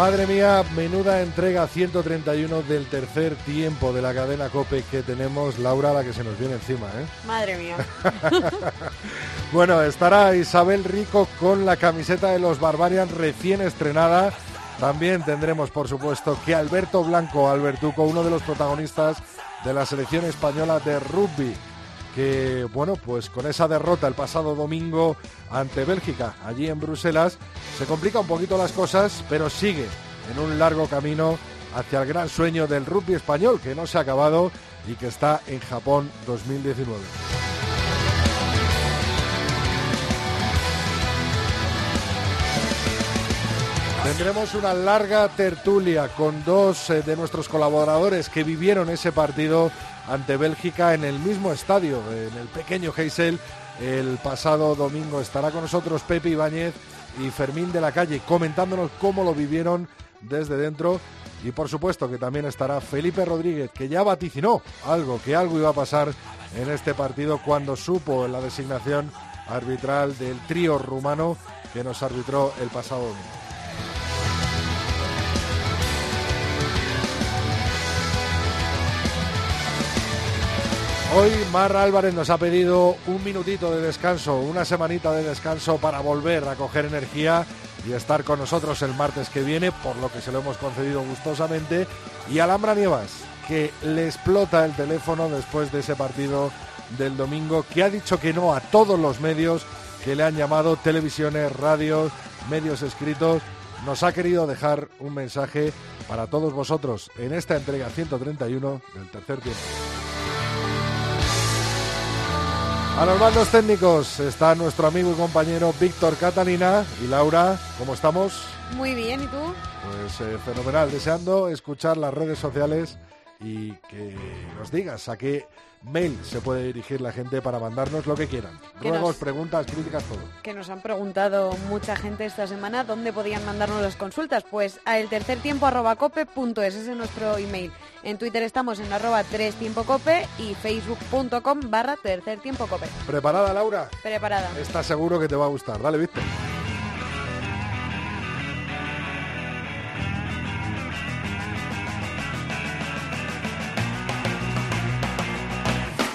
Madre mía, menuda entrega 131 del tercer tiempo de la cadena Cope que tenemos. Laura, la que se nos viene encima, ¿eh? Madre mía. bueno, estará Isabel Rico con la camiseta de los Barbarian recién estrenada. También tendremos, por supuesto, que Alberto Blanco, Albertuco, uno de los protagonistas de la selección española de rugby, que, bueno, pues con esa derrota el pasado domingo ante Bélgica, allí en Bruselas, se complica un poquito las cosas, pero sigue en un largo camino hacia el gran sueño del rugby español, que no se ha acabado y que está en Japón 2019. Tendremos una larga tertulia con dos eh, de nuestros colaboradores que vivieron ese partido ante Bélgica en el mismo estadio, en el pequeño Heysel. El pasado domingo estará con nosotros Pepe Ibáñez y Fermín de la Calle comentándonos cómo lo vivieron desde dentro. Y por supuesto que también estará Felipe Rodríguez, que ya vaticinó algo, que algo iba a pasar en este partido cuando supo la designación arbitral del trío rumano que nos arbitró el pasado domingo. Hoy Mar Álvarez nos ha pedido un minutito de descanso, una semanita de descanso para volver a coger energía y estar con nosotros el martes que viene, por lo que se lo hemos concedido gustosamente. Y Alhambra Nievas, que le explota el teléfono después de ese partido del domingo, que ha dicho que no a todos los medios que le han llamado, televisiones, radios, medios escritos. Nos ha querido dejar un mensaje para todos vosotros en esta entrega 131 del tercer tiempo. A los mandos técnicos está nuestro amigo y compañero Víctor Catalina y Laura. ¿Cómo estamos? Muy bien, ¿y tú? Pues eh, fenomenal, deseando escuchar las redes sociales y que nos digas a qué mail se puede dirigir la gente para mandarnos lo que quieran. Ruegos, preguntas, críticas, todo. Que nos han preguntado mucha gente esta semana dónde podían mandarnos las consultas. Pues a el tercer tiempo arroba cope punto es, ese es nuestro email. En Twitter estamos en arroba tres tiempo cope y facebook.com barra tercer tiempo cope. ¿Preparada, Laura? Preparada. Está seguro que te va a gustar. Dale, Víctor.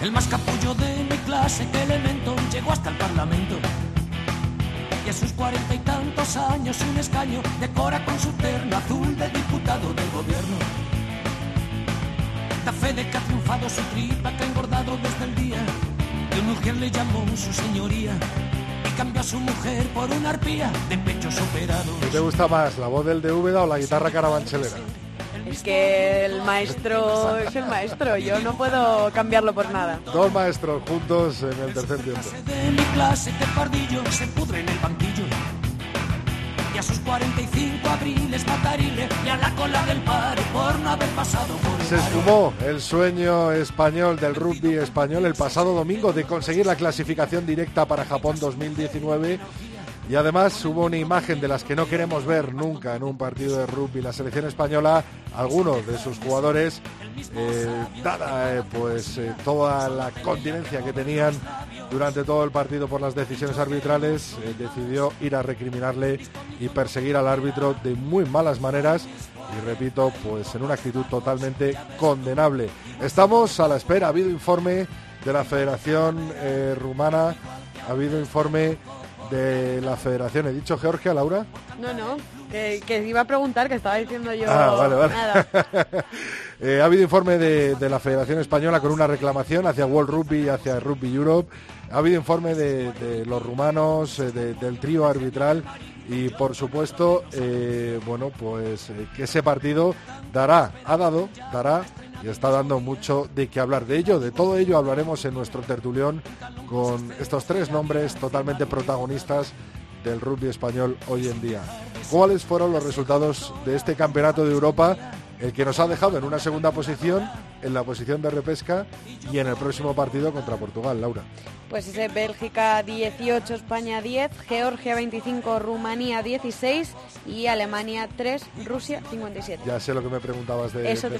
El más capullo de mi clase, que elemento, llegó hasta el Parlamento. Y a sus cuarenta y tantos años un escaño decora con su terno azul de diputado del gobierno. Da fe de que ha triunfado su tripa que ha engordado desde el día que un mujer le llamó su señoría y cambió a su mujer por una arpía de pechos operados. ¿Qué te gusta más, la voz del de Úbeda o la guitarra carabanchelera? Es que el maestro es el maestro, yo no puedo cambiarlo por nada. Dos maestros juntos en el tercer tiempo. De mi clase de pardillo se pudre en el banquillo. Y a sus 45 abriles matarile y a la cola del paro por no haber pasado por el Se esfumó el sueño español del rugby español el pasado domingo de conseguir la clasificación directa para Japón 2019 y además hubo una imagen de las que no queremos ver nunca en un partido de rugby. La selección española, algunos de sus jugadores, eh, dada eh, pues eh, toda la continencia que tenían durante todo el partido por las decisiones arbitrales, decidió ir a recriminarle y perseguir al árbitro de muy malas maneras y repito, pues en una actitud totalmente condenable. Estamos a la espera, ha habido informe de la Federación eh, Rumana, ha habido informe de la Federación. ¿He dicho Georgia, Laura? No, no, que, que iba a preguntar, que estaba diciendo yo Ah, vale, vale. nada. Eh, ha habido informe de, de la Federación Española con una reclamación hacia World Rugby y hacia Rugby Europe. Ha habido informe de, los rumanos, eh, de- del trío arbitral y por supuesto, eh, bueno, pues que ese partido dará, ha dado, dará y está dando mucho de qué hablar. De ello, de todo ello hablaremos en nuestro tertulión con estos tres nombres totalmente protagonistas del rugby español hoy en día. ¿Cuáles fueron los resultados de este campeonato de Europa el que nos ha dejado en una segunda posición, en la posición de repesca y en el próximo partido contra Portugal, Laura. Pues ese Bélgica 18, España 10, Georgia 25, Rumanía 16 y Alemania 3, Rusia 57. Ya sé lo que me preguntabas de, Eso te.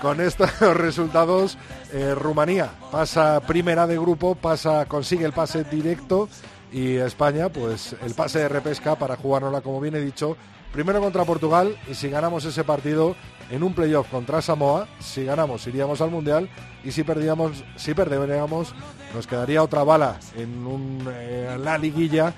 Con estos resultados, eh, Rumanía pasa primera de grupo, pasa, consigue el pase directo y España, pues el pase de repesca para jugárnosla, como bien he dicho, primero contra Portugal y si ganamos ese partido en un playoff contra Samoa, si ganamos iríamos al Mundial y si perdíamos, si perderíamos, nos quedaría otra bala en eh, la liguilla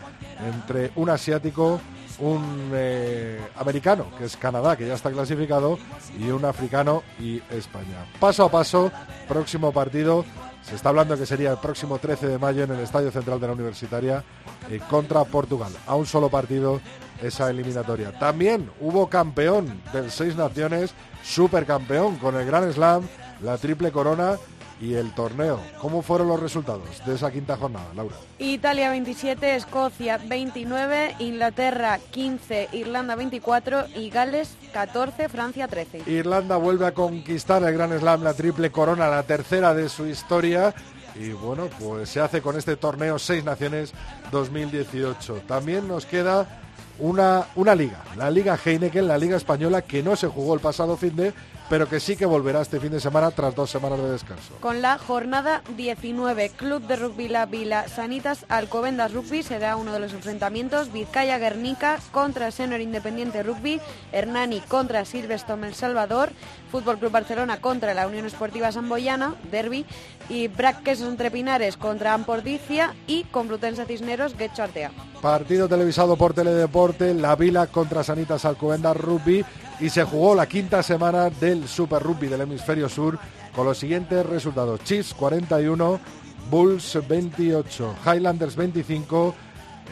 entre un asiático, un eh, americano, que es Canadá, que ya está clasificado, y un africano y España. Paso a paso, próximo partido. Se está hablando que sería el próximo 13 de mayo en el Estadio Central de la Universitaria eh, contra Portugal. A un solo partido esa eliminatoria. También hubo campeón del Seis Naciones, supercampeón con el Gran Slam, la triple corona y el torneo. ¿Cómo fueron los resultados de esa quinta jornada, Laura? Italia 27, Escocia 29, Inglaterra 15, Irlanda 24 y Gales 14, Francia 13. Irlanda vuelve a conquistar el Gran Slam, la triple corona, la tercera de su historia. Y bueno, pues se hace con este torneo Seis Naciones 2018. También nos queda una, una liga, la Liga Heineken, la Liga Española, que no se jugó el pasado fin de, pero que sí que volverá este fin de semana tras dos semanas de descanso. Con la jornada 19, Club de Rugby La Vila Sanitas Alcobendas Rugby será uno de los enfrentamientos. Vizcaya Guernica contra Senior Independiente Rugby, Hernani contra Silverstone El Salvador, Fútbol Club Barcelona contra la Unión Esportiva Samboyana, Derby, y Brac Quesos Entre Pinares contra Ampordicia y Complutense Cisneros Guecho Artea. Partido televisado por Teledeporte, La Vila contra Sanitas Alcobendas Rugby y se jugó la quinta semana del Super Rugby del Hemisferio Sur con los siguientes resultados. Chiefs 41, Bulls 28, Highlanders 25,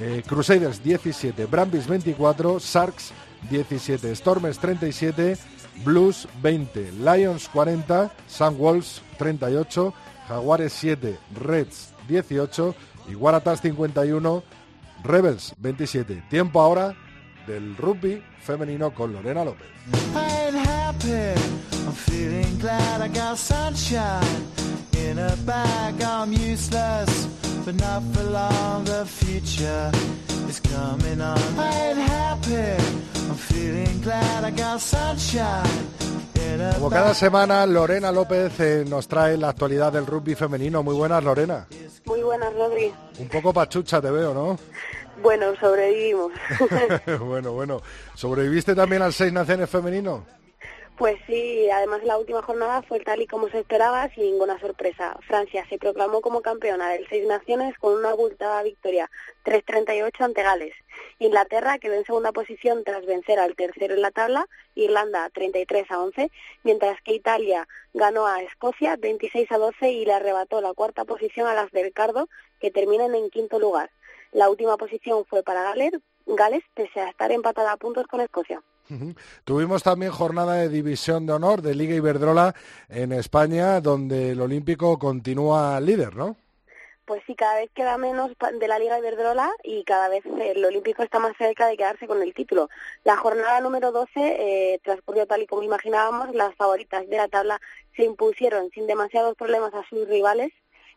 eh, Crusaders 17, Brambis 24, Sharks 17, Stormers 37, Blues 20, Lions 40, Sunwolves 38, Jaguares 7, Reds 18 y Waratahs 51, Rebels 27. Tiempo ahora del rugby femenino con Lorena López. Is coming on. I ain't happy. I'm feeling glad I got sunshine Como cada semana, Lorena López eh, nos trae la actualidad del rugby femenino. Muy buenas, Lorena. Muy buenas, Rodri. Un poco pachucha te veo, ¿no? Bueno, sobrevivimos. bueno, bueno. ¿Sobreviviste también al Seis Naciones femenino? pues sí, además la última jornada fue tal y como se esperaba, sin ninguna sorpresa. Francia se proclamó como campeona del Seis Naciones con una abultada victoria 3-38 ante Gales. Inglaterra quedó en segunda posición tras vencer al tercero en la tabla, Irlanda 33 a 11, mientras que Italia ganó a Escocia 26 a 12 y le arrebató la cuarta posición a las del Cardo, que terminan en quinto lugar. La última posición fue para Gales, Gales pese a estar empatada a puntos con Escocia. Tuvimos también jornada de división de honor de Liga Iberdrola en España, donde el Olímpico continúa líder, ¿no? Pues sí, cada vez queda menos de la Liga Iberdrola y cada vez el Olímpico está más cerca de quedarse con el título. La jornada número 12 eh, transcurrió tal y como imaginábamos. Las favoritas de la tabla se impusieron sin demasiados problemas a sus rivales,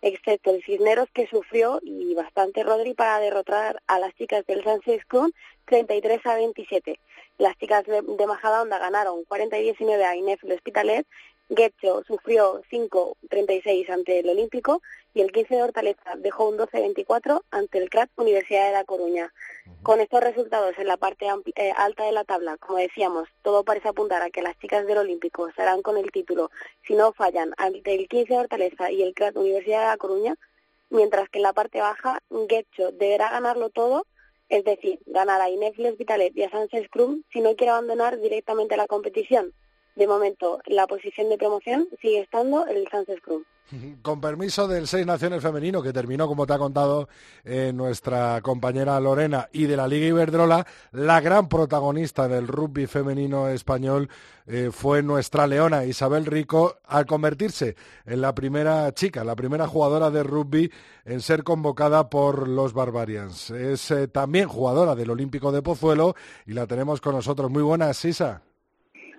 excepto el Cisneros que sufrió y bastante Rodri para derrotar a las chicas del Sunset Club 33 a 27. Las chicas de, de Majadahonda ganaron 40 y 19 a el Hospitalet Guecho sufrió 5-36 ante el Olímpico y el 15 de Hortaleza dejó un 12-24 ante el CRAT Universidad de La Coruña. Con estos resultados en la parte eh, alta de la tabla, como decíamos, todo parece apuntar a que las chicas del Olímpico estarán con el título si no fallan ante el 15 de Hortaleza y el CRAT Universidad de La Coruña, mientras que en la parte baja Guecho deberá ganarlo todo, es decir, ganar a Inef Hospitalet y a Sánchez Cruz si no quiere abandonar directamente la competición. De momento, la posición de promoción sigue estando el Sánchez Cruz. Con permiso del Seis Naciones Femenino, que terminó, como te ha contado eh, nuestra compañera Lorena, y de la Liga Iberdrola, la gran protagonista del rugby femenino español eh, fue nuestra leona Isabel Rico, al convertirse en la primera chica, la primera jugadora de rugby en ser convocada por los Barbarians. Es eh, también jugadora del Olímpico de Pozuelo y la tenemos con nosotros. Muy buenas, Sisa.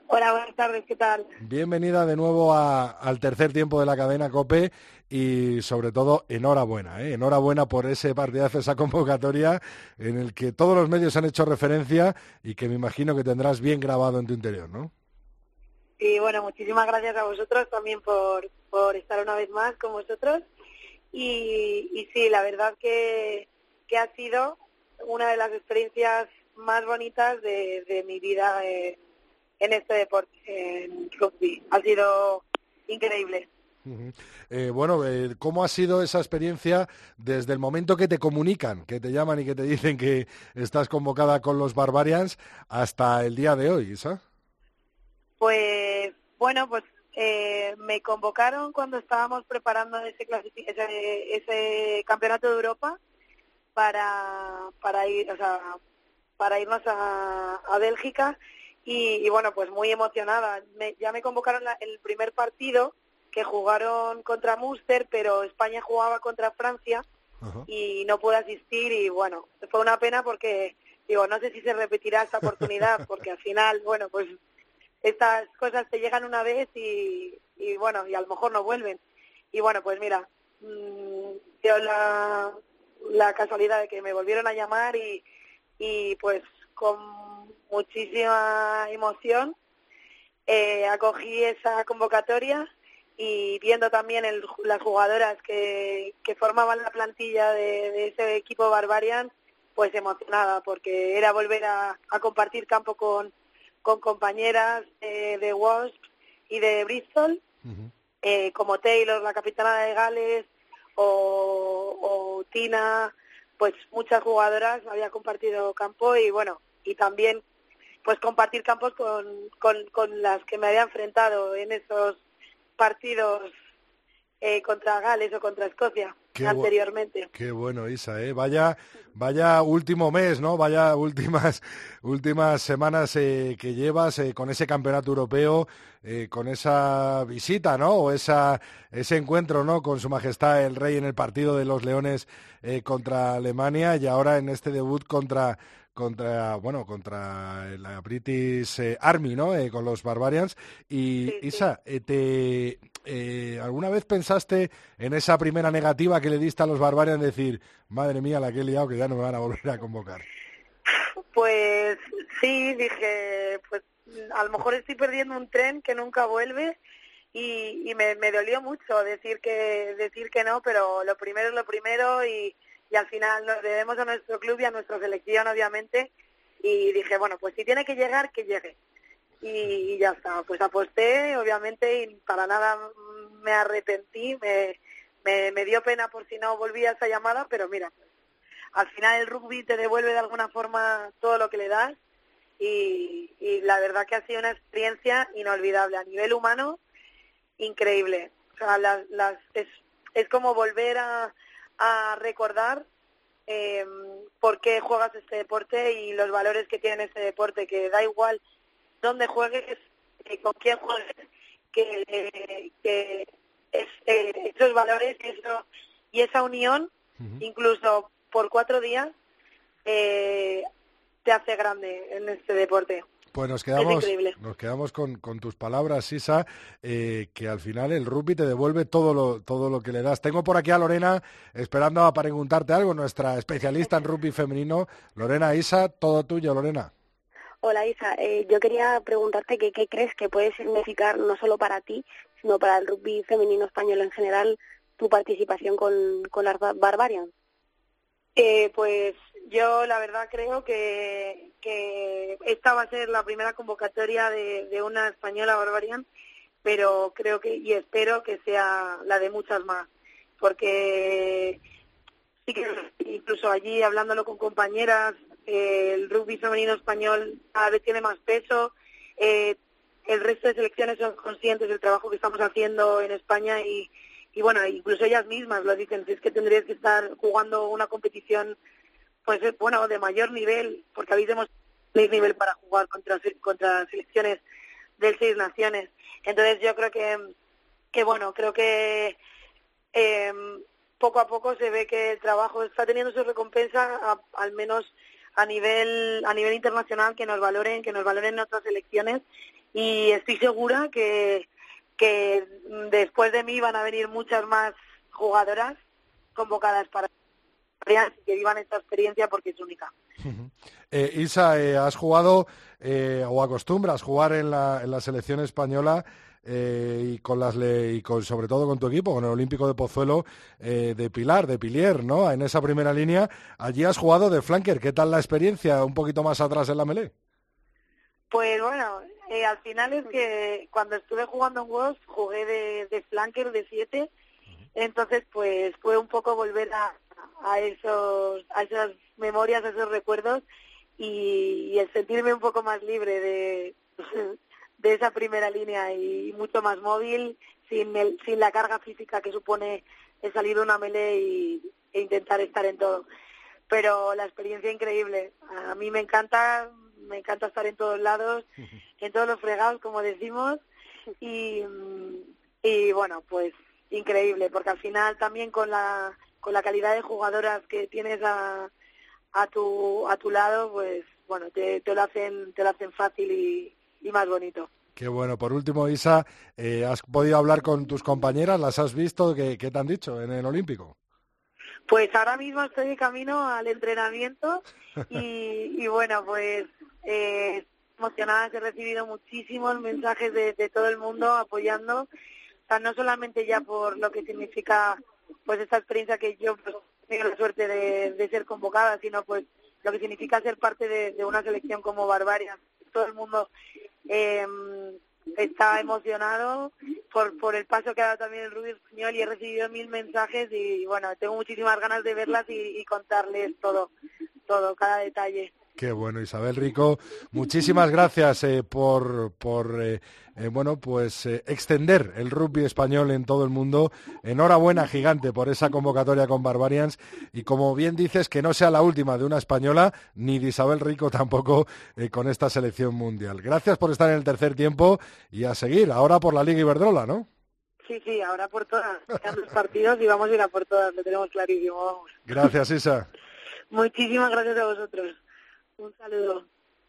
Hola, buenas tardes, ¿qué tal? Bienvenida de nuevo al tercer tiempo de la cadena COPE y sobre todo enhorabuena, ¿eh? enhorabuena por ese partidazo, esa convocatoria en el que todos los medios han hecho referencia y que me imagino que tendrás bien grabado en tu interior, ¿no? Y bueno, muchísimas gracias a vosotros también por, por estar una vez más con vosotros. Y, y sí, la verdad que, que ha sido una de las experiencias más bonitas de, de mi vida en, en este deporte, en rugby. Ha sido increíble. Eh, bueno, eh, ¿cómo ha sido esa experiencia desde el momento que te comunican, que te llaman y que te dicen que estás convocada con los Barbarians hasta el día de hoy, Isa? Pues bueno, pues eh, me convocaron cuando estábamos preparando ese, ese, ese campeonato de Europa para, para ir, o sea, para irnos a, a Bélgica y, bueno, pues muy emocionada. ya me convocaron el primer partido que jugaron contra Munster, pero España jugaba contra Francia y no pude asistir y bueno, fue una pena porque digo, no sé si se repetirá esta oportunidad porque al final, bueno, pues estas cosas te llegan una vez y, y bueno, y a lo mejor no vuelven. Y bueno, pues mira, mmm, la, la casualidad de que me volvieron a llamar y, y pues con muchísima emoción. Eh, acogí esa convocatoria y viendo también el, las jugadoras que, que formaban la plantilla de, ese equipo Barbarian, pues emocionada porque era volver a, compartir campo con, con compañeras de Wasp y de Bristol, eh, como Taylor, la capitana de Gales, o, o Tina, pues muchas jugadoras había compartido campo y bueno, y también pues compartir campos con, con, con las que me había enfrentado en esos partidos eh, contra Gales o contra Escocia anteriormente. qué bueno, Isa, ¿eh? Vaya, vaya último mes, ¿no? Vaya últimas, últimas semanas eh, que llevas eh, con ese campeonato europeo, eh, con esa visita, ¿no? O esa, ese encuentro, ¿no? Con Su Majestad el Rey en el partido de los Leones contra Alemania y ahora en este debut contra contra bueno contra la British Army no con los Barbarians y Isa te eh, ¿alguna vez pensaste en esa primera negativa que le diste a los Barbarians decir, madre mía, la que he liado, que ya no me van a volver a convocar? Pues sí, dije, pues a lo mejor estoy perdiendo un tren que nunca vuelve y, me, dolió mucho decir que decir que no, pero lo primero es lo primero y, al final nos debemos a nuestro club y a nuestra selección, obviamente, y dije, bueno, pues si tiene que llegar, que llegue. Y, ya está. Pues aposté, obviamente, y para nada me arrepentí, me, me, dio pena por si no volvía esa llamada, pero mira, al final el rugby te devuelve de alguna forma todo lo que le das y, y la verdad que ha sido una experiencia inolvidable a nivel humano, increíble. O sea, las, las, es, es como volver a, a recordar eh, por qué juegas este deporte y los valores que tiene este deporte, que da igual dónde juegues, eh, con quién juegues, que, que es, eh, esos valores y, eso, y esa unión, incluso por cuatro días, eh, te hace grande en este deporte. Pues nos quedamos, nos quedamos con, con, tus palabras, Sisa, eh, que al final el rugby te devuelve todo lo, todo lo que le das. Tengo por aquí a Lorena esperando para preguntarte algo, nuestra especialista en rugby femenino. Lorena, Isa, todo tuyo, Lorena. Hola Isa, eh, yo quería preguntarte qué crees que puede significar no solo para ti, sino para el rugby femenino español en general tu participación con, con las Barbarians. Eh, pues yo la verdad creo que, que esta va a ser la primera convocatoria de, una española Barbarian, pero creo que y espero que sea la de muchas más, porque sí que incluso allí hablándolo con compañeras el rugby femenino español cada vez tiene más peso, eh, el resto de selecciones son conscientes del trabajo que estamos haciendo en España y, y bueno, incluso ellas mismas lo dicen, es que tendrías que estar jugando una competición pues eh, bueno, de mayor nivel, porque habéis demostrado nivel para jugar contra, contra selecciones del Seis Naciones. Entonces yo creo que, que bueno, creo que eh, poco a poco se ve que el trabajo está teniendo su recompensa, al menos a nivel a nivel internacional que nos valoren que nos valoren en otras selecciones y estoy segura que que después de mí van a venir muchas más jugadoras convocadas para que vivan esta experiencia porque es única. Eh, Isa, eh, has jugado eh, o acostumbras jugar en la, en la selección española eh, y con las y con, sobre todo con tu equipo, con el Olímpico de Pozuelo eh, de Pilar, de Pilier, ¿no? En esa primera línea, allí has jugado de flanker. ¿Qué tal la experiencia un poquito más atrás en la melee? Pues bueno, eh, al final es que cuando estuve jugando en Wolves jugué de, de flanker de 7, entonces pues fue un poco volver a, a esos a esas memorias, a esos recuerdos y, y el sentirme un poco más libre de de esa primera línea y mucho más móvil, sin, el, sin la carga física que supone el salir de una melee y, e intentar estar en todo. Pero la experiencia increíble. A mí me encanta, me encanta estar en todos lados, en todos los fregados, como decimos, y, y bueno, pues increíble, porque al final también con la, con la calidad de jugadoras que tienes a, a tu, a tu lado, pues bueno, te, te lo hacen, te lo hacen fácil y, y más bonito. Qué bueno. Por último, Isa, eh, ¿has podido hablar con tus compañeras? ¿Las has visto? ¿Qué, qué te han dicho en el Olímpico? Pues ahora mismo estoy de camino al entrenamiento y, y bueno, pues eh, emocionadas, he recibido muchísimos mensajes de, de todo el mundo apoyando, o sea, no solamente ya por lo que significa pues esta experiencia que yo pues, tengo la suerte de, ser convocada, sino pues lo que significa ser parte de, de una selección como Barbaria. Todo el mundo eh, está emocionado por, por el paso que ha dado también el Rubio Español y he recibido mil mensajes y bueno, tengo muchísimas ganas de verlas y, y contarles todo, todo, cada detalle. Qué bueno, Isabel Rico. Muchísimas gracias eh, por, por eh, eh, bueno, pues extender el rugby español en todo el mundo. Enhorabuena, gigante, por esa convocatoria con Barbarians. Y como bien dices, que no sea la última de una española, ni de Isabel Rico tampoco con esta selección mundial. Gracias por estar en el tercer tiempo y a seguir. Ahora por la Liga Iberdrola, ¿no? Sí, sí, ahora por todas. Dos partidos y vamos a ir a por todas, lo tenemos clarísimo, vamos. Gracias, Isa. Muchísimas gracias a vosotros. Un saludo.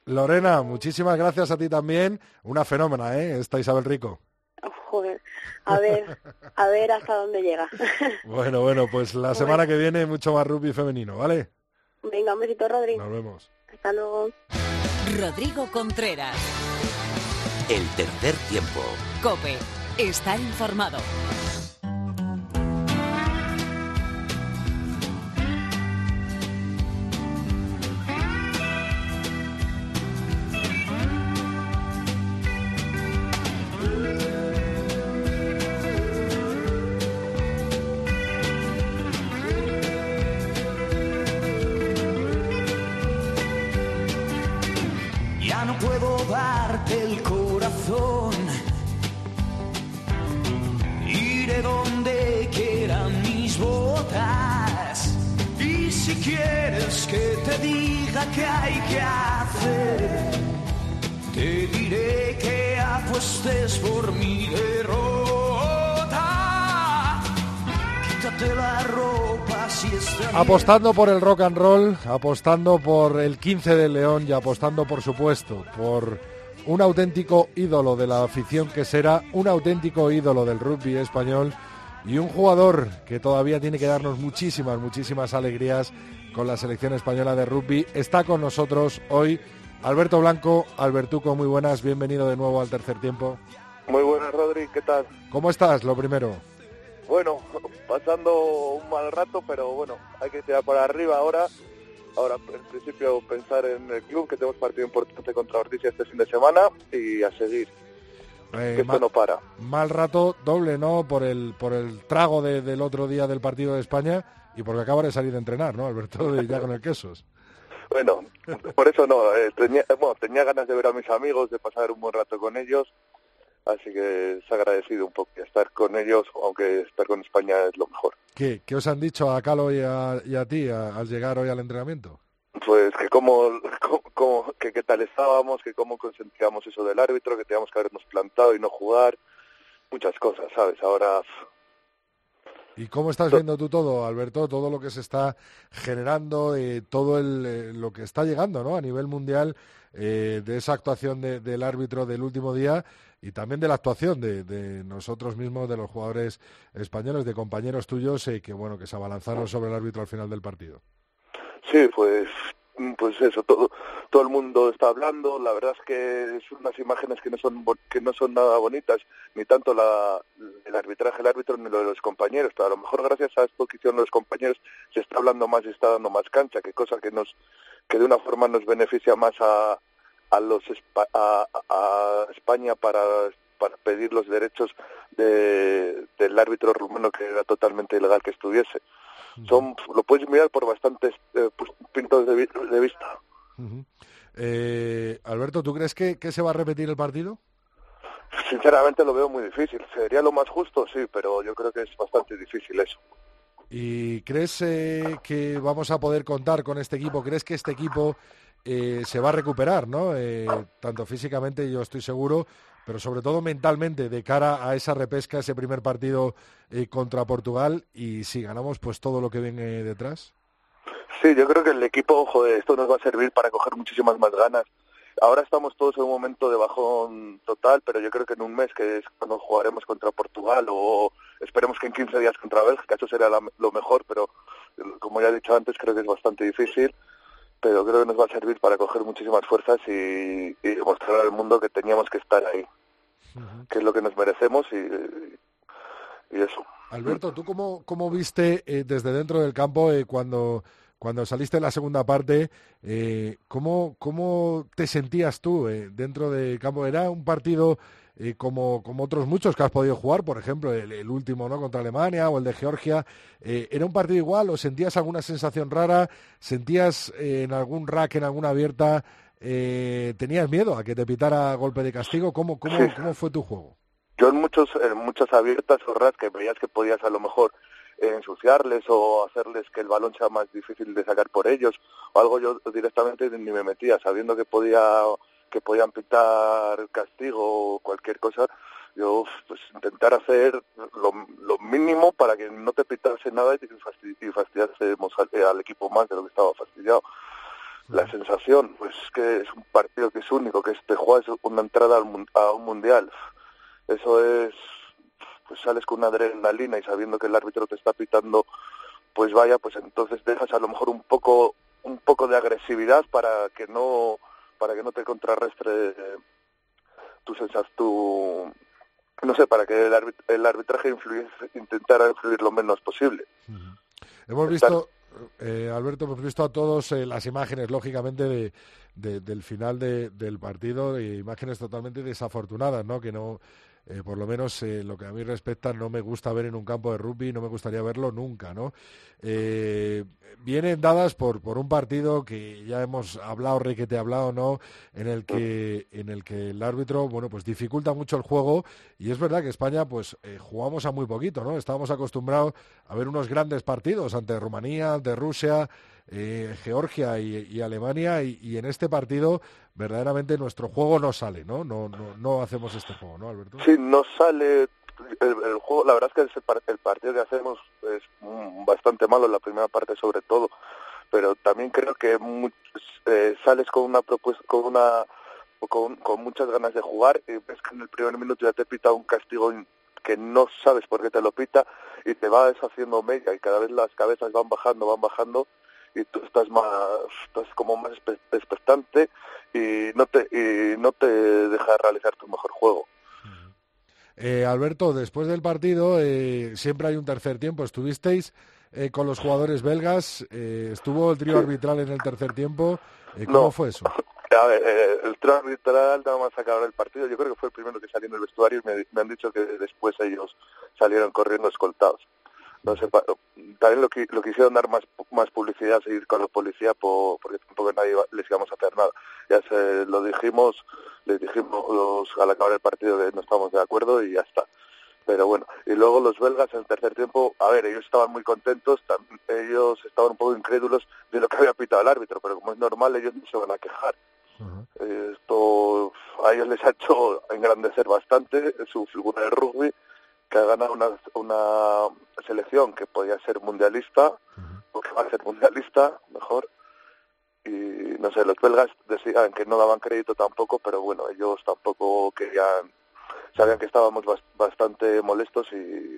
Lorena, muchísimas gracias a ti también. Una fenómena, ¿eh? Esta Isabel Rico. Oh, joder, a ver, a ver hasta dónde llega. Bueno, bueno, pues la semana que viene mucho más rugby femenino, ¿vale? Venga, un besito, Rodri. Nos vemos. Hasta luego. Rodrigo Contreras. El tercer tiempo. Cope. Estar informado. Apostando por el rock and roll, apostando por el 15 de León y apostando, por supuesto, por un auténtico ídolo de la afición que será un auténtico ídolo del rugby español y un jugador que todavía tiene que darnos muchísimas, muchísimas alegrías con la selección española de rugby. Está con nosotros hoy Alberto Blanco. Albertuco, muy buenas, bienvenido de nuevo al tercer tiempo. Muy buenas, Rodri, ¿qué tal? ¿Cómo estás? Lo primero. Bueno, pasando un mal rato, pero bueno, hay que tirar para arriba ahora. Ahora, en principio, pensar en el club, que tenemos partido importante contra Ortiz este fin de semana y a seguir. Eh, que esto mal, no para. mal rato, doble, ¿no? Por el, por el trago de- del otro día del partido de España y porque acaba de salir de entrenar, ¿no? Alberto, de- ya con el quesos. Bueno, por eso no, eh, tenía, bueno, tenía ganas de ver a mis amigos, de pasar un buen rato con ellos, así que es agradecido un poco estar con ellos, aunque estar con España es lo mejor. ¿Qué, qué os han dicho a Calo y a, y a ti a- al llegar hoy al entrenamiento? Pues que como, como- como- que qué tal estábamos, que cómo consentíamos eso del árbitro, que teníamos que habernos plantado y no jugar, muchas cosas, ¿sabes? Ahora ¿Y cómo estás viendo tú todo, Alberto? Todo lo que se está generando, eh, todo el, eh, lo que está llegando ¿no? a nivel mundial eh, de esa actuación del árbitro del último día y también de la actuación de, nosotros mismos, de los jugadores españoles, de compañeros tuyos que bueno que se abalanzaron sobre el árbitro al final del partido. Sí, pues pues eso, todo, todo el mundo está hablando. La verdad es que son unas imágenes que no son que no son nada bonitas, ni tanto la, el arbitraje del árbitro ni lo de los compañeros. Pero a lo mejor gracias a esto que hicieron los compañeros se está hablando más y está dando más cancha, que cosa que nos que de una forma nos beneficia más a, a los a, a España para para pedir los derechos de, del árbitro rumano que era totalmente ilegal que estuviese son lo puedes mirar por bastantes eh, pues, pintos de, vista. eh, Alberto, ¿tú crees que, que se va a repetir el partido? Sinceramente lo veo muy difícil. Sería lo más justo, sí, pero yo creo que es bastante difícil eso. ¿Y crees eh, que vamos a poder contar con este equipo? ¿Crees que este equipo eh, se va a recuperar, ¿no? Eh, tanto físicamente, yo estoy seguro, pero sobre todo mentalmente de cara a esa repesca, ese primer partido eh, contra Portugal y si ganamos pues todo lo que viene detrás. Sí, yo creo que el equipo, joder, esto nos va a servir para coger muchísimas más ganas. Ahora estamos todos en un momento de bajón total, pero yo creo que en un mes, que es cuando jugaremos contra Portugal, o esperemos que en 15 días contra Bélgica, eso será lo mejor, pero como ya he dicho antes, creo que es bastante difícil pero creo que nos va a servir para coger muchísimas fuerzas y, demostrar al mundo que teníamos que estar ahí, que es lo que nos merecemos y, y eso. Alberto, ¿tú cómo, cómo viste eh, desde dentro del campo eh, cuando, cuando saliste en la segunda parte, eh, ¿cómo, ¿cómo te sentías tú eh, dentro del campo? ¿Era un partido eh, como, como otros muchos que has podido jugar, por ejemplo, el, último ¿no? contra Alemania o el de Georgia, eh, ¿era un partido igual o sentías alguna sensación rara? ¿Sentías eh, en algún rack, en alguna abierta, tenías miedo a que te pitara golpe de castigo? ¿Cómo, cómo, cómo fue tu juego? Yo en, muchos, en muchas abiertas o racks que veías que podías a lo mejor ensuciarles o hacerles que el balón sea más difícil de sacar por ellos o algo yo directamente ni me metía sabiendo que podía que podían pitar castigo o cualquier cosa, yo pues intentar hacer lo, lo mínimo para que no te pitase nada y, y fastidiásemos al, al, equipo más de lo que estaba fastidiado. La sensación, pues que es un partido que es único, que este juega es una entrada al, a un mundial. Eso es, pues sales con una adrenalina y sabiendo que el árbitro te está pitando, pues vaya, pues entonces dejas a lo mejor un poco, un poco de agresividad para que no para que no te contrarrestre tu sensación, tu, no sé, para que el, arbitraje intentara influir lo menos posible. Hemos visto, eh, Alberto, hemos visto a todos eh, las imágenes, lógicamente, de, del final del partido, imágenes totalmente desafortunadas, ¿no? Que no eh, por lo menos eh, lo que a mí respecta no me gusta ver en un campo de rugby, no me gustaría verlo nunca, ¿no? Eh, vienen dadas por, por un partido que ya hemos hablado, Rey, que te he hablado, ¿no? En el que en el que el árbitro, bueno, pues dificulta mucho el juego y es verdad que España, pues jugamos a muy poquito, ¿no? Estábamos acostumbrados a ver unos grandes partidos ante Rumanía, ante Rusia, eh, Georgia y, Alemania y, en este partido verdaderamente nuestro juego no sale, ¿no? No, no, hacemos este juego, ¿no, Alberto? Sí, no sale el, juego, la verdad es que el, partido que hacemos es bastante malo en la primera parte sobre todo, pero también creo que eh, sales con una propuesta, con una con, muchas ganas de jugar y ves que en el primer minuto ya te pita un castigo que no sabes por qué te lo pita y te va deshaciendo media y cada vez las cabezas van bajando, van bajando y tú estás más estás como más expectante y no te y no te deja realizar tu mejor juego. Eh, Alberto después del partido eh, siempre hay un tercer tiempo. Estuvisteis eh, con los jugadores belgas eh, estuvo el trío arbitral en el tercer tiempo eh, ¿cómo fue eso? A ver, eh, el trío arbitral nada más acabar el partido yo creo que fue el primero que salió en el vestuario y me, me han dicho que después ellos salieron corriendo escoltados no sé, también lo, lo quisieron dar más más publicidad, seguir con la policía por, porque tampoco nadie les íbamos a hacer nada. Ya se lo dijimos, les dijimos los, al acabar el partido que no estamos de acuerdo y ya está. Pero bueno, y luego los belgas en el tercer tiempo, a ver, ellos estaban muy contentos, ellos estaban un poco incrédulos de lo que había pitado el árbitro, pero como es normal, ellos no se van a quejar. Esto a ellos les ha hecho engrandecer bastante su figura de rugby que ha ganado una, una selección que podía ser mundialista, o que va a ser mundialista, mejor, y no sé, los belgas decían que no daban crédito tampoco, pero bueno, ellos tampoco querían, sabían que estábamos bas- bastante molestos y,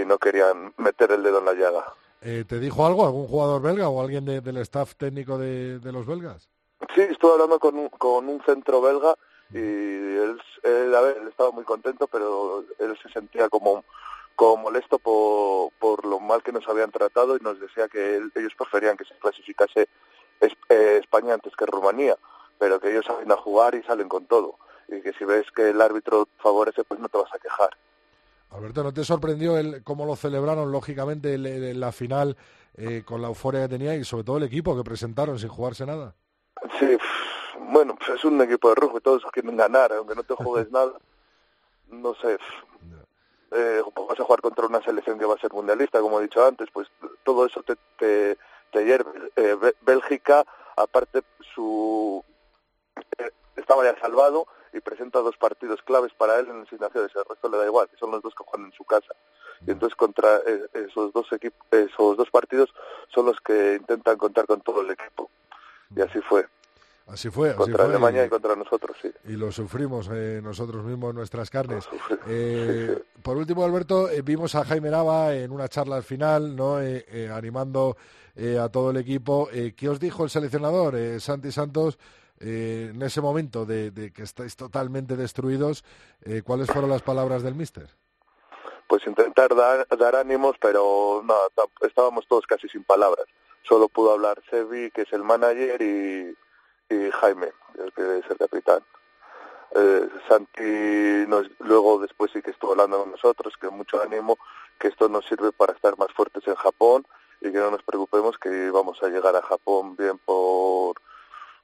y no querían meter el dedo en la llaga. Eh, ¿Te dijo algo algún jugador belga o alguien de- del staff técnico de, de los belgas? Sí, estuve hablando con un, con un centro belga y él, él, a ver, él estaba muy contento, pero él se sentía como, como molesto por, por lo mal que nos habían tratado y nos decía que él- ellos preferían que se clasificase es- eh, España antes que Rumanía, pero que ellos salen a jugar y salen con todo. Y que si ves que el árbitro favorece, pues no te vas a quejar. Alberto, ¿no te sorprendió el, cómo lo celebraron, lógicamente, el- el- la final eh, con la euforia que tenía y sobre todo el equipo que presentaron sin jugarse nada? Sí, bueno, pues es un equipo de rugby, todos quieren ganar, aunque no te juegues nada. No sé, eh, vas a jugar contra una selección que va a ser mundialista, como he dicho antes, pues todo eso te, te, te hierve. Eh, Bé- Bélgica, aparte, su eh, estaba ya salvado y presenta dos partidos claves para él en las naciones, el resto le da igual, que son los dos que juegan en su casa. Y entonces contra eh, esos dos equipos, esos dos partidos son los que intentan contar con todo el equipo. Y así fue. Así fue, así Contra fue. Alemania y- y contra nosotros, sí. y lo sufrimos eh, nosotros mismos nuestras carnes. Eh, por último, Alberto, eh, vimos a Jaime Nava en una charla al final, ¿no? Eh, eh, animando eh, a todo el equipo. ¿Qué os dijo el seleccionador, eh, Santi Santos, eh, en ese momento de, de que estáis totalmente destruidos? ¿Cuáles fueron las palabras del míster? Pues intentar dar, dar ánimos, pero no, estábamos todos casi sin palabras. Solo pudo hablar Sebi, que es el manager, y, y Jaime, el que es el capitán. Eh, Santi nos, luego después sí que estuvo hablando con nosotros, que mucho ánimo, que esto nos sirve para estar más fuertes en Japón y que no nos preocupemos que vamos a llegar a Japón bien por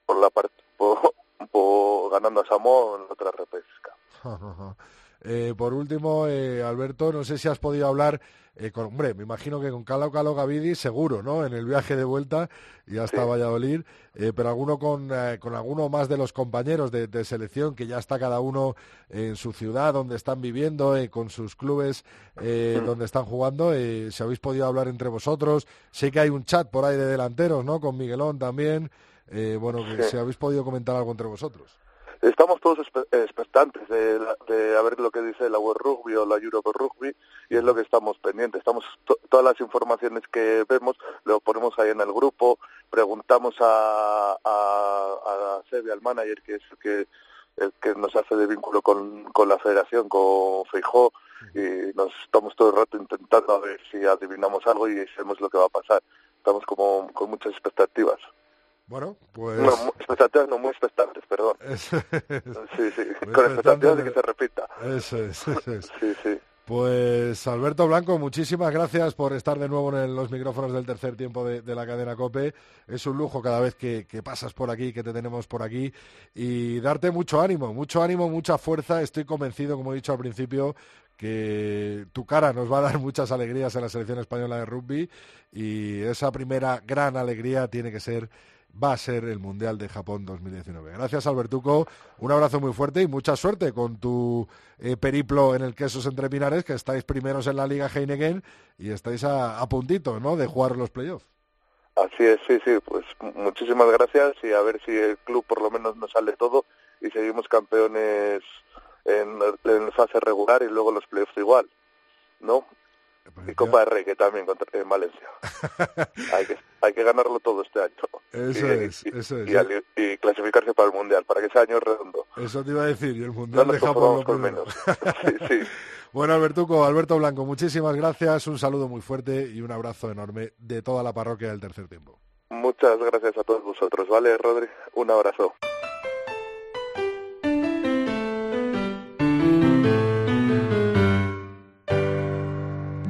por la parte por, por ganando a Samoa en otra repesca. Eh, por último, eh, Alberto, no sé si has podido hablar eh, con, hombre, me imagino que con Calo Calo Gavidi seguro, ¿no? En el viaje de vuelta y hasta Valladolid, eh, pero alguno con, eh, con alguno más de los compañeros de, de selección que ya está cada uno en su ciudad donde están viviendo, eh, con sus clubes eh, donde están jugando, si habéis podido hablar entre vosotros, sé que hay un chat por ahí de delanteros, ¿no? Con Miguelón también, bueno, que si habéis podido comentar algo entre vosotros. Estamos todos expectantes de, de a ver lo que dice la World Rugby o la Europe Rugby y es lo que estamos pendientes. Estamos to- todas las informaciones que vemos lo ponemos ahí en el grupo, preguntamos a, a, a Sebi, al manager, que es el que el que nos hace de vínculo con, con la federación, con Feijó, y nos estamos todo el rato intentando a ver si adivinamos algo y sabemos lo que va a pasar. Estamos como con muchas expectativas. Bueno, pues... No, expectativas, no muy expectantes. Eso es. Sí, sí, con expectativas de que se repita. Eso es, eso es. Sí, sí. Pues Alberto Blanco, muchísimas gracias por estar de nuevo en los micrófonos del tercer tiempo de, de la cadena COPE. Es un lujo cada vez que, que pasas por aquí, que te tenemos por aquí y darte mucho ánimo, mucho ánimo, mucha fuerza. Estoy convencido, como he dicho al principio, que tu cara nos va a dar muchas alegrías en la selección española de rugby y esa primera gran alegría tiene que ser va a ser el Mundial de Japón 2019. Gracias, Albertuco. Un abrazo muy fuerte y mucha suerte con tu eh, periplo en el Quesos Entre Pinares, que estáis primeros en la Liga Heineken y estáis a, a puntito ¿no? de jugar los playoffs. Así es, sí, sí, pues mu- muchísimas gracias y a ver si el club por lo menos nos sale todo y seguimos campeones en, en fase regular y luego los playoffs igual, ¿no? Y Copa de Rey, que también contra, en Valencia. hay, que, hay que ganarlo todo este año. Eso y, es, y- eso es. y clasificarse para el Mundial, para que sea año redondo. Eso te iba a decir, y el No Mundial nos de Japón lo menos. sí, sí. Bueno, Albertuco, Alberto Blanco, muchísimas gracias, un saludo muy fuerte y un abrazo enorme de toda la parroquia del tercer tiempo. Muchas gracias a todos vosotros, ¿vale, Rodri? Un abrazo.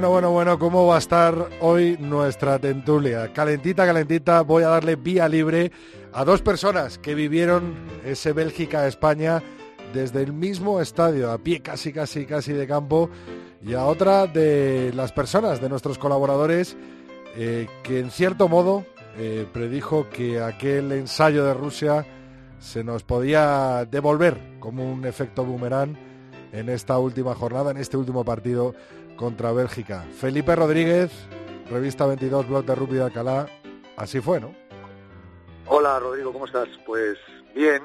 Bueno, bueno, bueno, ¿cómo va a estar hoy nuestra tentulia? Calentita, calentita, voy a darle vía libre a dos personas que vivieron ese Bélgica-España desde el mismo estadio, a pie casi, casi, casi de campo, y a otra de las personas, de nuestros colaboradores, eh, que en cierto modo eh, predijo que aquel ensayo de Rusia se nos podía devolver como un efecto boomerang en esta última jornada, en este último partido contra Bélgica. Felipe Rodríguez, revista 22, blog de Rugby de Alcalá, así fue, ¿no? Hola Rodrigo, ¿cómo estás? Pues bien,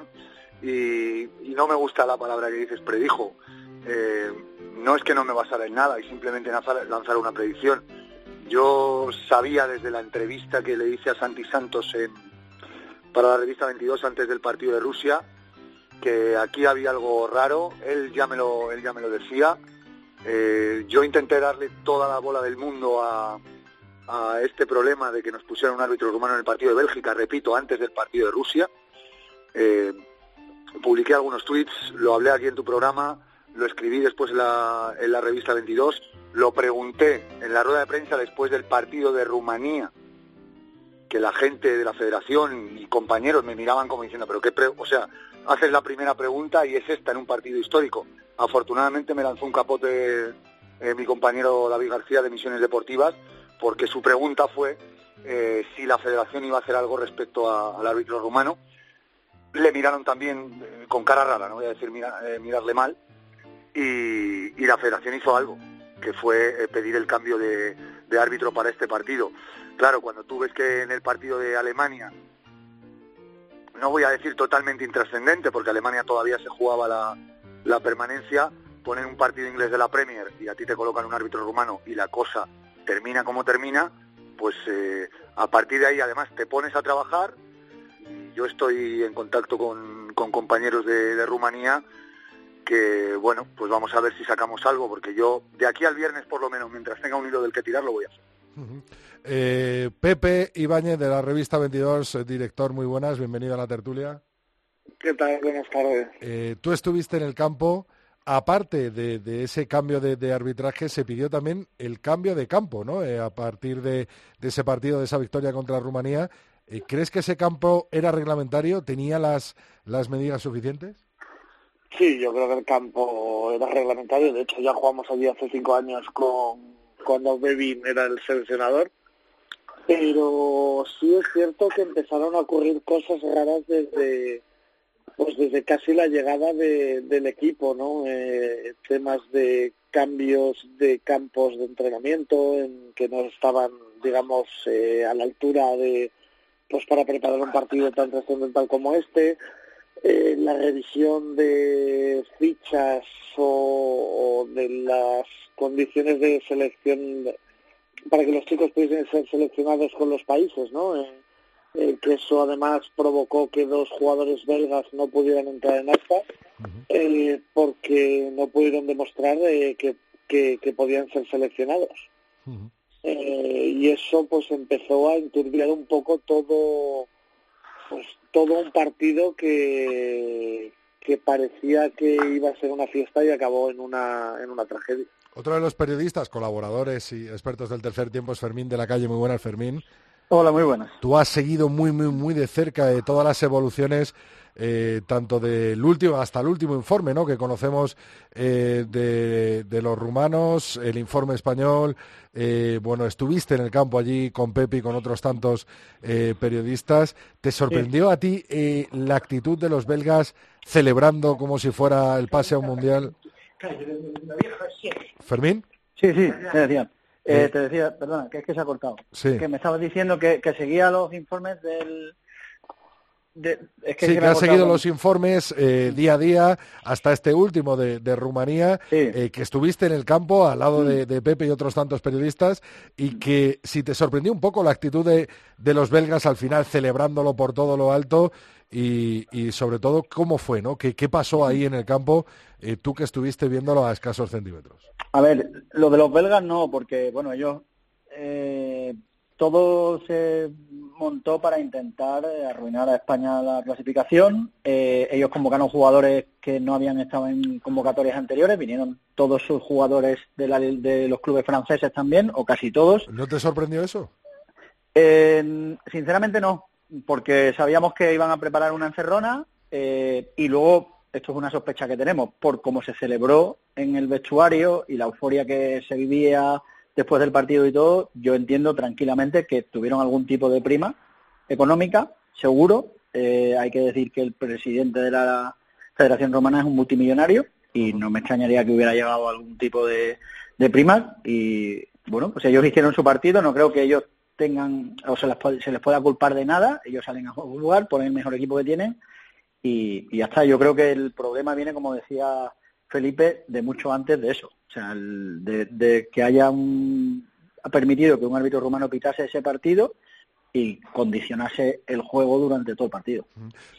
y, no me gusta la palabra que dices predijo. Eh, no es que no me basara en nada y simplemente lanzar, una predicción. Yo sabía desde la entrevista que le hice a Santi Santos para la revista 22 antes del partido de Rusia que aquí había algo raro. Él ya me lo, él ya me lo decía. Eh, yo intenté darle toda la bola del mundo a, este problema de que nos pusieran un árbitro rumano en el partido de Bélgica, repito, antes del partido de Rusia. Eh, publiqué algunos tweets, lo hablé aquí en tu programa, lo escribí después en la, revista 22, lo pregunté en la rueda de prensa después del partido de Rumanía, que la gente de la federación y compañeros me miraban como diciendo, pero qué, o sea, haces la primera pregunta y es esta en un partido histórico. Afortunadamente me lanzó un capote eh, mi compañero David García de Misiones Deportivas, porque su pregunta fue eh, si la federación iba a hacer algo respecto al árbitro rumano le miraron también eh, con cara rara, no voy a decir mirarle mal, y, la federación hizo algo, que fue pedir el cambio de, árbitro para este partido. Claro, cuando tú ves que en el partido de Alemania, no voy a decir totalmente intrascendente, porque Alemania todavía se jugaba la, la permanencia, ponen un partido inglés de la Premier y a ti te colocan un árbitro rumano y la cosa termina como termina, pues a partir de ahí además te pones a trabajar yo estoy en contacto con, compañeros de, Rumanía que, bueno, pues vamos a ver si sacamos algo, porque yo de aquí al viernes por lo menos, mientras tenga un hilo del que tirar, lo voy a hacer. Eh, Pepe Ibáñez de la revista 22, eh, director, muy buenas, bienvenido a la tertulia. ¿Qué tal? Buenas tardes. Eh, tú estuviste en el campo, aparte de, ese cambio de, arbitraje, se pidió también el cambio de campo, ¿no? a partir de, ese partido, de esa victoria contra Rumanía, eh, ¿Crees que ese campo era reglamentario? ¿Tenía las, las medidas suficientes? Sí, yo creo que el campo era reglamentario. De hecho, ya jugamos allí hace cinco años con cuando Bevin era el seleccionador. Pero sí es cierto que empezaron a ocurrir cosas raras desde pues desde casi la llegada de, del equipo, ¿no? Eh, temas de cambios de campos de entrenamiento en que no estaban, digamos, eh, a la altura de, pues para preparar un partido tan trascendental como este, eh, la revisión de fichas o, de las condiciones de selección para que los chicos pudiesen ser seleccionados con los países, ¿no? Eh, eh, que eso además provocó que dos jugadores belgas no pudieran entrar en acta porque no pudieron demostrar que, que, podían ser seleccionados. Eh, y eso pues empezó a enturbiar un poco todo pues todo un partido que que parecía que iba a ser una fiesta y acabó en una en una tragedia. Otro de los periodistas, colaboradores y expertos del tercer tiempo es Fermín de la calle. Muy buenas, Fermín. Hola, muy buenas. Tú has seguido muy, muy, muy de cerca de todas las evoluciones eh, tanto del último hasta el último informe ¿no? que conocemos eh, de, los rumanos, el informe español. Eh, bueno, estuviste en el campo allí con Pepe y con otros tantos periodistas. ¿Te sorprendió a ti la actitud de los belgas celebrando como si fuera el pase a un mundial? ¿Fermín? Sí, sí, te decía. te decía, perdona, que es que se ha cortado. Que me estabas diciendo que seguía los informes del, sí, que ha seguido los informes eh, día a día hasta este último de, Rumanía, eh, que estuviste en el campo al lado mm. de, Pepe y otros tantos periodistas, y que si te sorprendió un poco la actitud de, los belgas al final celebrándolo por todo lo alto y, sobre todo cómo fue, ¿no? ¿Qué, qué pasó ahí en el campo, eh, tú que estuviste viéndolo a escasos centímetros? A ver, lo de los belgas no, porque, bueno, ellos todo se montó para intentar eh, arruinar a España la clasificación. Eh, ellos convocaron jugadores que no habían estado en convocatorias anteriores, vinieron todos sus jugadores de, de los clubes franceses también, o casi todos. ¿No te sorprendió eso? sinceramente no, porque sabíamos que iban a preparar una encerrona eh, y luego, esto es una sospecha que tenemos, por cómo se celebró en el vestuario y la euforia que se vivía después del partido y todo, yo entiendo tranquilamente que tuvieron algún tipo de prima económica, seguro. Eh, hay que decir que el presidente de la Federación Romana es un multimillonario y no me extrañaría que hubiera llevado algún tipo de, de prima. Y bueno, pues ellos hicieron su partido, no creo que ellos tengan o se se les pueda culpar de nada. Ellos salen a jugar, ponen el mejor equipo que tienen y, y ya está. Yo creo que el problema viene, como decía Felipe, de mucho antes de eso. O sea, de, que haya un, ha permitido que un árbitro rumano pitase ese partido y condicionase el juego durante todo el partido.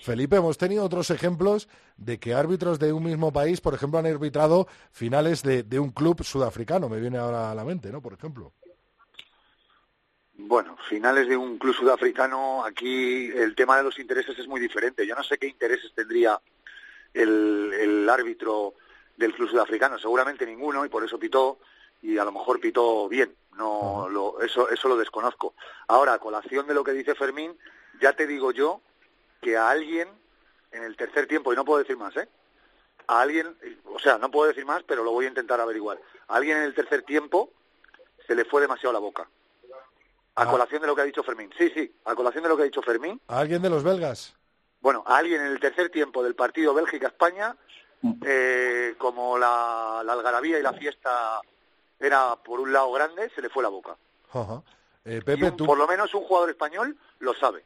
Felipe, hemos tenido otros ejemplos de que árbitros de un mismo país, por ejemplo, han arbitrado finales de, de un club sudafricano. Me viene ahora a la mente, ¿no? Por ejemplo. Bueno, finales de un club sudafricano, aquí el tema de los intereses es muy diferente. Yo no sé qué intereses tendría el, el árbitro del club sudafricano, seguramente ninguno y por eso pitó y a lo mejor pitó bien, no lo, eso eso lo desconozco. Ahora, a colación de lo que dice Fermín, ya te digo yo que a alguien en el tercer tiempo y no puedo decir más, ¿eh? A alguien, o sea, no puedo decir más, pero lo voy a intentar averiguar. A alguien en el tercer tiempo se le fue demasiado la boca. A ah. colación de lo que ha dicho Fermín. Sí, sí, a colación de lo que ha dicho Fermín. ¿A alguien de los belgas? Bueno, a alguien en el tercer tiempo del partido Bélgica-España eh, como la, algarabía y la fiesta era por un lado grande, se le fue la boca. Eh, Pepe, Por lo menos un jugador español lo sabe.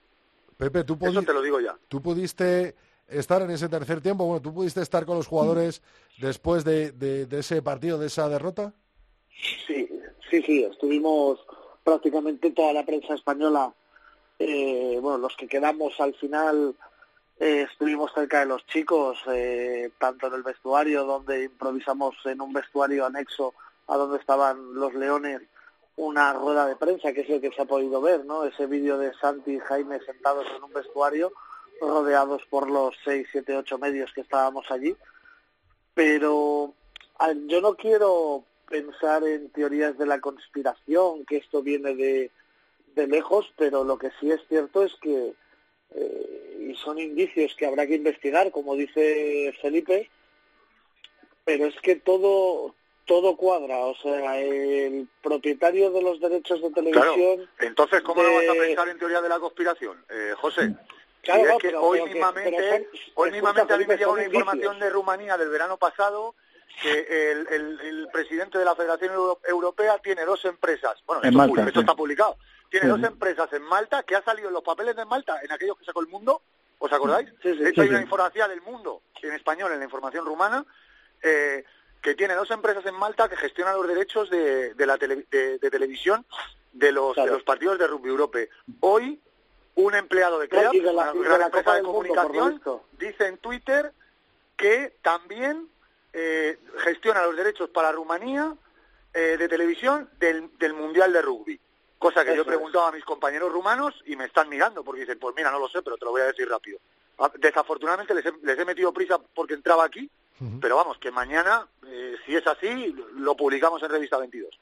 Pepe, tú Eso te lo digo ya. ¿Tú pudiste estar en ese tercer tiempo? Bueno, ¿tú pudiste estar con los jugadores después de, de, ese partido, de esa derrota? Sí, sí, sí. Estuvimos prácticamente toda la prensa española, eh, bueno, los que quedamos al final eh, estuvimos cerca de los chicos, eh, tanto en el vestuario, donde improvisamos en un vestuario anexo a donde estaban los leones una rueda de prensa, que es el que se ha podido ver, ¿no? Ese vídeo de Santi y Jaime sentados en un vestuario, rodeados por los seis, siete, ocho medios que estábamos allí. Pero yo no quiero pensar en teorías de la conspiración, que esto viene de, de lejos, pero lo que sí es cierto es que eh, y son indicios que habrá que investigar, como dice Felipe, pero es que todo todo cuadra, o sea, el propietario de los derechos de televisión... Entonces, ¿cómo no vas a pensar en teoría de la conspiración, eh, José? Claro, que hoy mismamente, hoy mismamente a mí me llegó una información de Rumanía del verano pasado que el, el, presidente de la Federación Europea tiene dos empresas, bueno, esto, está publicado, tiene dos empresas en Malta que ha salido en los papeles de Malta, en aquellos que sacó el mundo, ¿os acordáis? de hecho hay una información del mundo, en español, en la información rumana, eh, que tiene dos empresas en Malta que gestionan los derechos de, de la de, televisión de los, de los partidos de Rugby Europe. Hoy, un empleado de CLEAP, una gran empresa de comunicación, dice en Twitter que también eh, gestiona los derechos para Rumanía eh, de televisión del, del Mundial de Rugby. Cosa que yo he preguntado a mis compañeros rumanos y me están mirando porque dicen, pues mira, no lo sé, pero te lo voy a decir rápido. Ah, desafortunadamente les he, les he metido prisa porque entraba aquí, pero vamos, que mañana, eh, si es así, lo publicamos en Revista 22.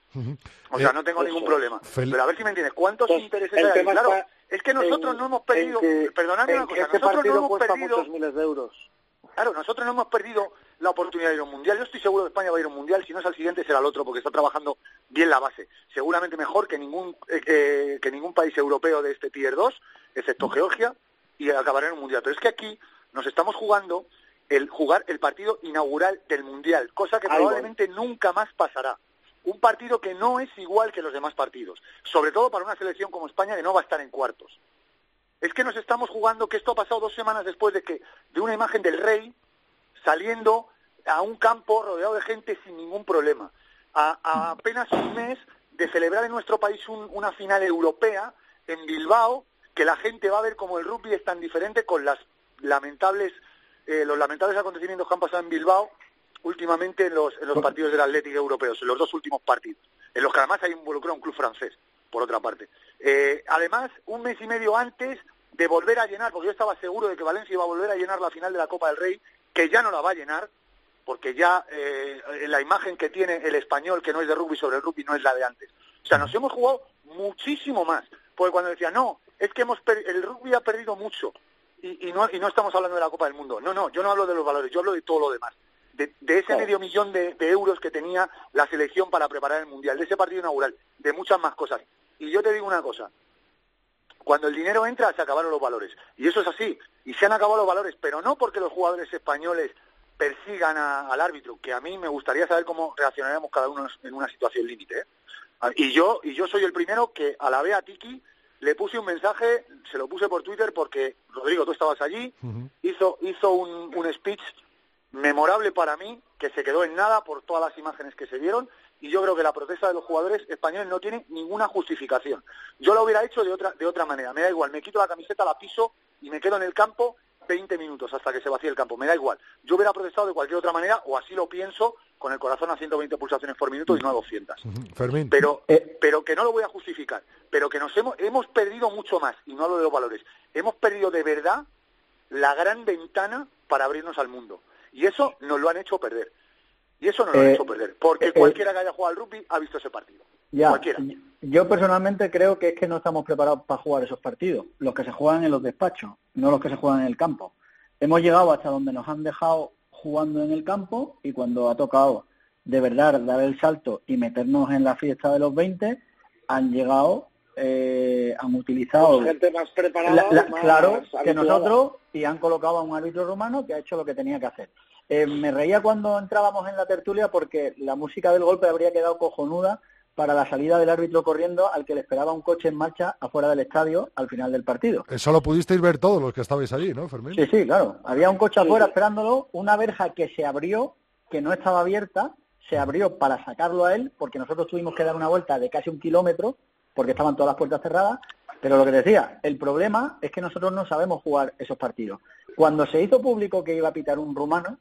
O sea, no tengo ningún problema. Pero a ver si me entiendes, ¿cuántos intereses hay? Claro, es que nosotros no hemos perdido, perdonadme una cosa, este nosotros no hemos perdido... muchos miles de euros. Claro, nosotros no hemos perdido la oportunidad de ir a un mundial. Yo estoy seguro que España va a ir a un mundial. Si no es al siguiente, será el otro, porque está trabajando bien la base. Seguramente mejor que ningún, eh, que ningún país europeo de este Tier 2, excepto Georgia, y acabará en un mundial. Pero es que aquí nos estamos jugando el jugar el partido inaugural del mundial, cosa que probablemente nunca más pasará. Un partido que no es igual que los demás partidos, sobre todo para una selección como España que no va a estar en cuartos es que nos estamos jugando que esto ha pasado dos semanas después de que de una imagen del rey saliendo a un campo rodeado de gente sin ningún problema. A, apenas un mes de celebrar en nuestro país una final europea en Bilbao, que la gente va a ver como el rugby es tan diferente con las lamentables, eh, los lamentables acontecimientos que han pasado en Bilbao últimamente en los, en los partidos del Atlético Europeos, en los dos últimos partidos, en los que además hay involucrado un club francés. por otra parte. Eh, además, un mes y medio antes de volver a llenar, porque yo estaba seguro de que Valencia iba a volver a llenar la final de la Copa del Rey, que ya no la va a llenar, porque ya eh, la imagen que tiene el español, que no es de rugby sobre el rugby, no es la de antes. O sea, nos hemos jugado muchísimo más. Porque cuando decía, no, es que hemos el rugby ha perdido mucho y, no, y no estamos hablando de la Copa del Mundo. No, no, yo no hablo de los valores, yo hablo de todo lo demás. De, ese medio millón de, euros que tenía la selección para preparar el Mundial, de ese partido inaugural, de muchas más cosas. Y yo te digo una cosa, cuando el dinero entra se acabaron los valores. Y eso es así. Y se han acabado los valores, pero no porque los jugadores españoles persigan al árbitro, que a mí me gustaría saber cómo reaccionaríamos cada uno en una situación límite. ¿eh? Y yo, y yo soy el primero que a la vez Tiki le puse un mensaje, se lo puse por Twitter porque, Rodrigo, tú estabas allí, hizo, hizo un, un speech memorable para mí, que se quedó en nada por todas las imágenes que se vieron, y yo creo que la protesta de los jugadores españoles no tiene ninguna justificación. Yo lo hubiera hecho de otra, de otra manera, me da igual, me quito la camiseta, la piso y me quedo en el campo 20 minutos hasta que se vacíe el campo, me da igual. Yo hubiera protestado de cualquier otra manera, o así lo pienso, con el corazón a 120 pulsaciones por minuto y no a 200. Pero, eh, pero que no lo voy a justificar, pero que nos hemos, hemos perdido mucho más, y no hablo de los valores, hemos perdido de verdad la gran ventana para abrirnos al mundo. Y eso nos lo han hecho perder. Y eso nos lo han eh, hecho perder, porque eh, cualquiera que haya jugado al rugby ha visto ese partido. cualquiera. Yo personalmente creo que es que no estamos preparados para jugar esos partidos, los que se juegan en los despachos, no los que se juegan en el campo. Hemos llegado hasta donde nos han dejado jugando en el campo y cuando ha tocado de verdad dar el salto y meternos en la fiesta de los 20, han llegado, eh, han utilizado... gente más preparada. claro, que nosotros y han colocado a un árbitro romano que ha hecho lo que tenía que hacer. Eh, me reía cuando entrábamos en la tertulia porque la música del golpe habría quedado cojonuda para la salida del árbitro corriendo al que le esperaba un coche en marcha afuera del estadio al final del partido. Eso lo pudisteis ver todos los que estabais allí, ¿no, Fermín? Sí, sí, claro. Había un coche afuera esperándolo, una verja que se abrió, que no estaba abierta, se abrió para sacarlo a él, porque nosotros tuvimos que dar una vuelta de casi un kilómetro, porque estaban todas las puertas cerradas. Pero lo que decía, el problema es que nosotros no sabemos jugar esos partidos. Cuando se hizo público que iba a pitar un rumano,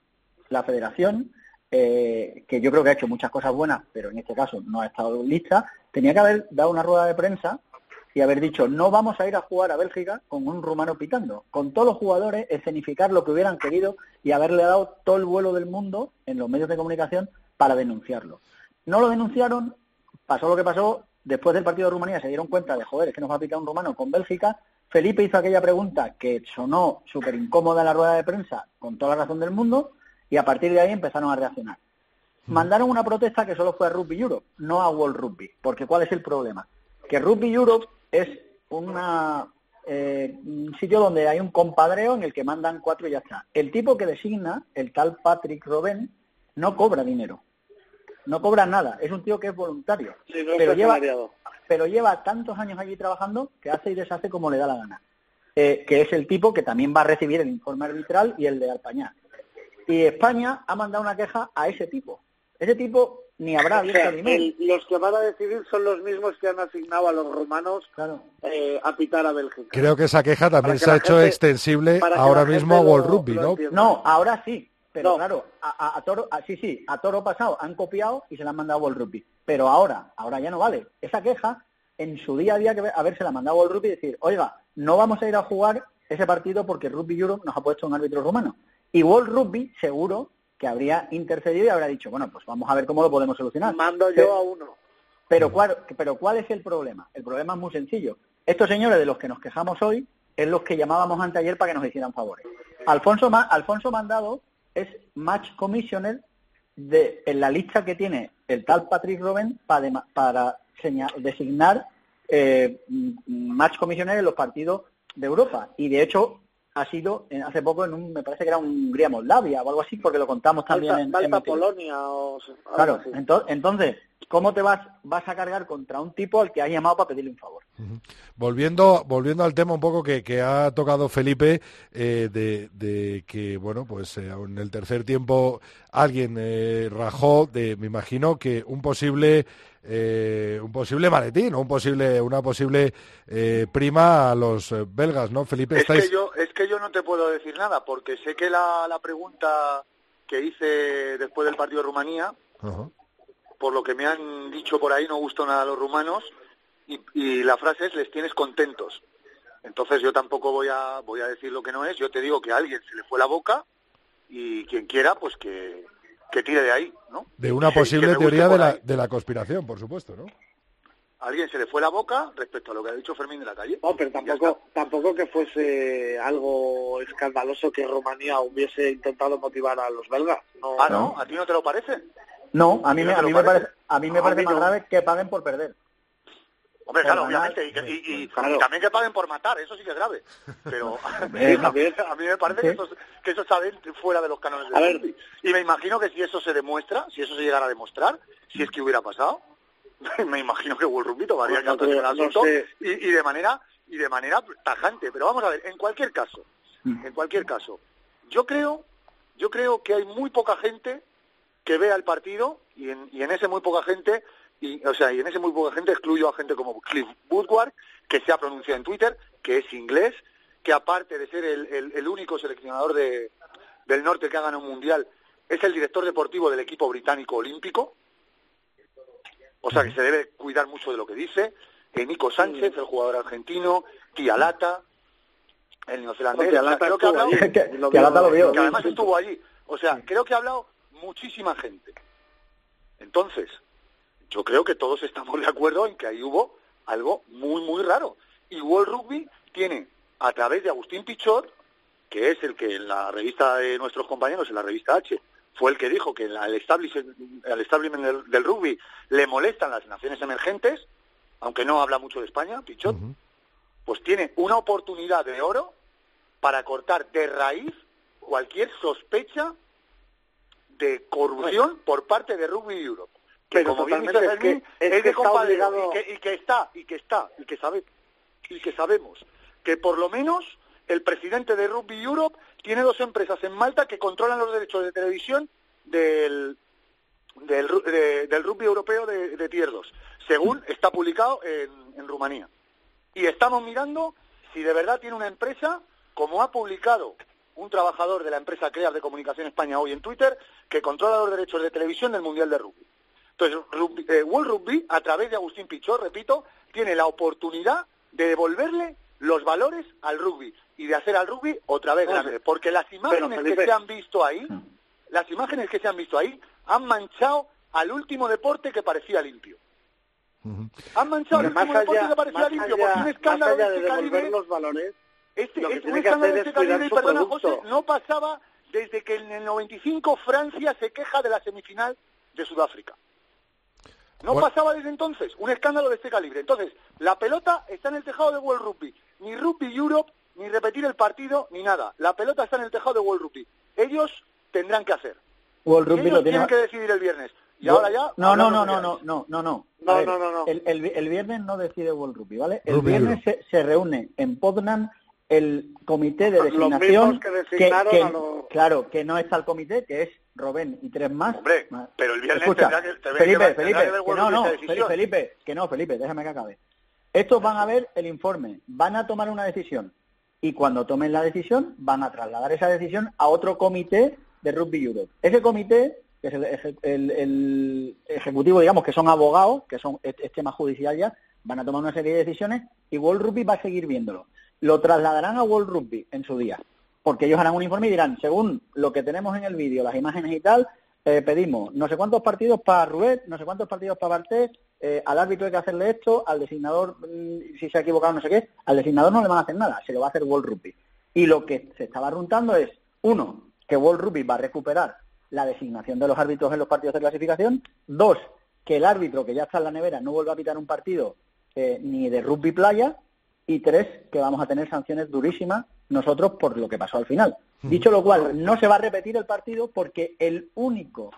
la federación eh, que yo creo que ha hecho muchas cosas buenas, pero en este caso no ha estado lista, tenía que haber dado una rueda de prensa y haber dicho, no vamos a ir a jugar a Bélgica con un rumano pitando, con todos los jugadores, escenificar lo que hubieran querido y haberle dado todo el vuelo del mundo en los medios de comunicación para denunciarlo. No lo denunciaron, pasó lo que pasó, después del partido de Rumanía se dieron cuenta de, joder, es que nos va a pitar un rumano con Bélgica, Felipe hizo aquella pregunta que sonó súper incómoda en la rueda de prensa, con toda la razón del mundo, y a partir de ahí empezaron a reaccionar. Mm. Mandaron una protesta que solo fue a Rugby Europe, no a World Rugby, porque ¿cuál es el problema? Que Rugby Europe es una, eh, un sitio donde hay un compadreo en el que mandan cuatro y ya está. El tipo que designa, el tal Patrick Robben, no cobra dinero, no cobra nada, es un tío que es voluntario, pero, lleva, pero lleva tantos años allí trabajando que hace y deshace como le da la gana. Eh, que es el tipo que también va a recibir el informe arbitral y el de Alpañá. Y España ha mandado una queja a ese tipo. Ese tipo ni habrá abierto Los que van a decidir son los mismos que han asignado a los romanos eh, a pitar a Bélgica. Creo que esa queja también se ha hecho extensible ahora mismo a World Rugby, ¿no? No, ahora sí. Pero claro, a, Toro, sí, sí, a Toro pasado han copiado y se la han mandado a World Rugby. Pero ahora, ahora ya no vale. Esa queja, en su día a día, que haberse la mandado a World Rugby y decir, oiga, no vamos a ir a jugar ese partido porque Rugby Europe nos ha puesto un árbitro rumano. Y World Rugby seguro que habría intercedido y habría dicho, bueno, pues vamos a ver cómo lo podemos solucionar. Mando yo a uno. Pero ¿cuál, pero ¿cuál es el problema? El problema es muy sencillo. Estos señores de los que nos quejamos hoy es los que llamábamos anteayer para que nos hicieran favores. Alfonso, Alfonso Mandado es match commissioner de, en la lista que tiene el tal Patrick Robben para, para designar eh, match commissioner en los partidos de Europa. Y de hecho, ha sido hace poco en un, me parece que era Hungría Moldavia o algo así, porque lo contamos también en, en Polonia o Claro, entonces, ¿cómo te vas vas a cargar contra un tipo al que has llamado para pedirle un favor? Volviendo volviendo al tema un poco que, que ha tocado Felipe eh, de, de, que bueno pues eh, en el tercer tiempo alguien eh, rajó de me imagino que un posible eh, un posible maletín o un posible, una posible eh, prima a los eh, belgas, ¿no, Felipe? Es, que yo, es que yo no te puedo decir nada, porque sé que la, la pregunta que hice después del partido de Rumanía, por lo que me han dicho por ahí, no gustó nada a los rumanos, y, y la frase es les tienes contentos. Entonces yo tampoco voy a voy a decir lo que no es. Yo te digo que a alguien se le fue la boca y quien quiera pues que, que tire de ahí, ¿no? De una posible teoría de la, de la conspiración, por supuesto, ¿no? A alguien se le fue la boca respecto a lo que ha dicho Fermín de la calle. No, pero tampoco, tampoco que fuese algo escandaloso que Rumanía hubiese intentado motivar a los belgas. No, Ah, ¿no? ¿A ti no te lo parece? No, a mí, me, ¿No te a mí me parece? a mí me A parece más grave que paguen por perder. Hombre, claro, obviamente, y, que- y- y- Claro. y también que paguen por matar, eso sí que es grave. Pero Eh, a, mí, a mí me parece que eso, que eso está dentro- fuera de los cánones A del ver. Y me imagino que si eso se demuestra, si eso se llegara a demostrar, si es que hubiera pasado, me imagino que World Rugby tomaría No, en el no asunto sé. y, y de manera y de manera tajante. Pero vamos a ver, en cualquier caso, Mm. en cualquier caso, yo creo, yo creo que hay muy poca gente que vea el partido y en, y en ese muy poca gente y o sea y en ese muy poca gente excluyo a gente como Cliff Woodward que se ha pronunciado en Twitter que es inglés que aparte de ser el, el- el único seleccionador de, del norte que ha ganado un mundial es el director deportivo del equipo británico olímpico o sea que se debe cuidar mucho de lo que dice eh, Nico Sánchez el jugador argentino Tialata el neozelandés Tialata creo que ha hablado- allí. Que- Lo que vio- Alata lo vio. que además estuvo allí. O sea, creo que ha hablado muchísima gente. Entonces, yo creo que todos estamos de acuerdo en que ahí hubo algo muy, muy raro. Y World Rugby tiene, a través de Agustín Pichot, que es el que en la revista de nuestros compañeros, en la revista H, fue el que dijo que al establishment, al establishment del, del rugby le molestan las naciones emergentes, aunque no habla mucho de España, Pichot, pues tiene una oportunidad de oro para cortar de raíz cualquier sospecha de corrupción por parte de Rugby Europe. Que Pero como bien dice es Fermín, que- es es que de está compadreo, obligado- y, que, y que está, y que está, y que sabe, y que sabemos que por lo menos el presidente de Rugby Europe tiene dos empresas en Malta que controlan los derechos de televisión del del, ru- de- del rugby europeo de, de Tier 2, según está publicado en, en Rumanía. Y estamos mirando si de verdad tiene una empresa, como ha publicado un trabajador de la empresa CREAS de Comunicación España hoy en Twitter, que controla los derechos de televisión del Mundial de Rugby. Entonces, rugby- eh, World Rugby, a través de Agustín Pichot, repito, tiene la oportunidad de devolverle los valores al rugby y de hacer al rugby otra vez grande. Porque las imágenes que se han visto ahí, las imágenes que se han visto ahí, han manchado al último deporte que parecía limpio. Han manchado al último deporte que parecía limpio, allá- porque un escándalo de de este devolver calibre los valores, este, Lo que este- un escándalo de es este calibre, y perdona. José, no pasaba desde que en el 95 Francia se queja de la semifinal de Sudáfrica. No Bueno. pasaba desde entonces un escándalo de este calibre. Entonces, la pelota está en el tejado de World Rugby. Ni Rugby Europe, ni repetir el partido, ni nada. La pelota está en el tejado de World Rugby. Ellos tendrán que hacer. World Y Rugby ellos lo tiene... tienen que decidir el viernes. Y Yo- ahora ya... No, no, no, no, no, no, no, no. No, ver, no, no, no. El, el, el viernes no decide World Rugby, ¿vale? El Rugby viernes se, se reúne en Poznan el comité de designación que designaron que- a los- claro que no está el comité que es Robén y tres más. Hombre, pero el viernes Escucha, tendrá que- tendrá Felipe Felipe tendrá que no no. Felipe que no Felipe déjame que acabe. Estos van a ver el informe van a tomar una decisión y cuando tomen la decisión van a trasladar esa decisión a otro comité de Rugby Europe. Ese comité que es el, eje- el- el ejecutivo digamos que son abogados que son es, es tema judicial ya van a tomar una serie de decisiones y World Rugby va a seguir viéndolo lo trasladarán a World Rugby en su día porque ellos harán un informe y dirán, según lo que tenemos en el vídeo, las imágenes y tal, eh, pedimos no sé cuántos partidos para Ruet, no sé cuántos partidos para Bartés, eh, al árbitro hay que hacerle esto, al designador, mm, si se ha equivocado no sé qué, al designador no le van a hacer nada, se lo va a hacer World Rugby. Y lo que se estaba runtando es, uno, que World Rugby va a recuperar la designación de los árbitros en los partidos de clasificación, dos, que el árbitro que ya está en la nevera no vuelva a pitar un partido eh, ni de rugby playa, y tres, que vamos a tener sanciones durísimas nosotros por lo que pasó al final. Dicho lo cual, no se va a repetir el partido porque el único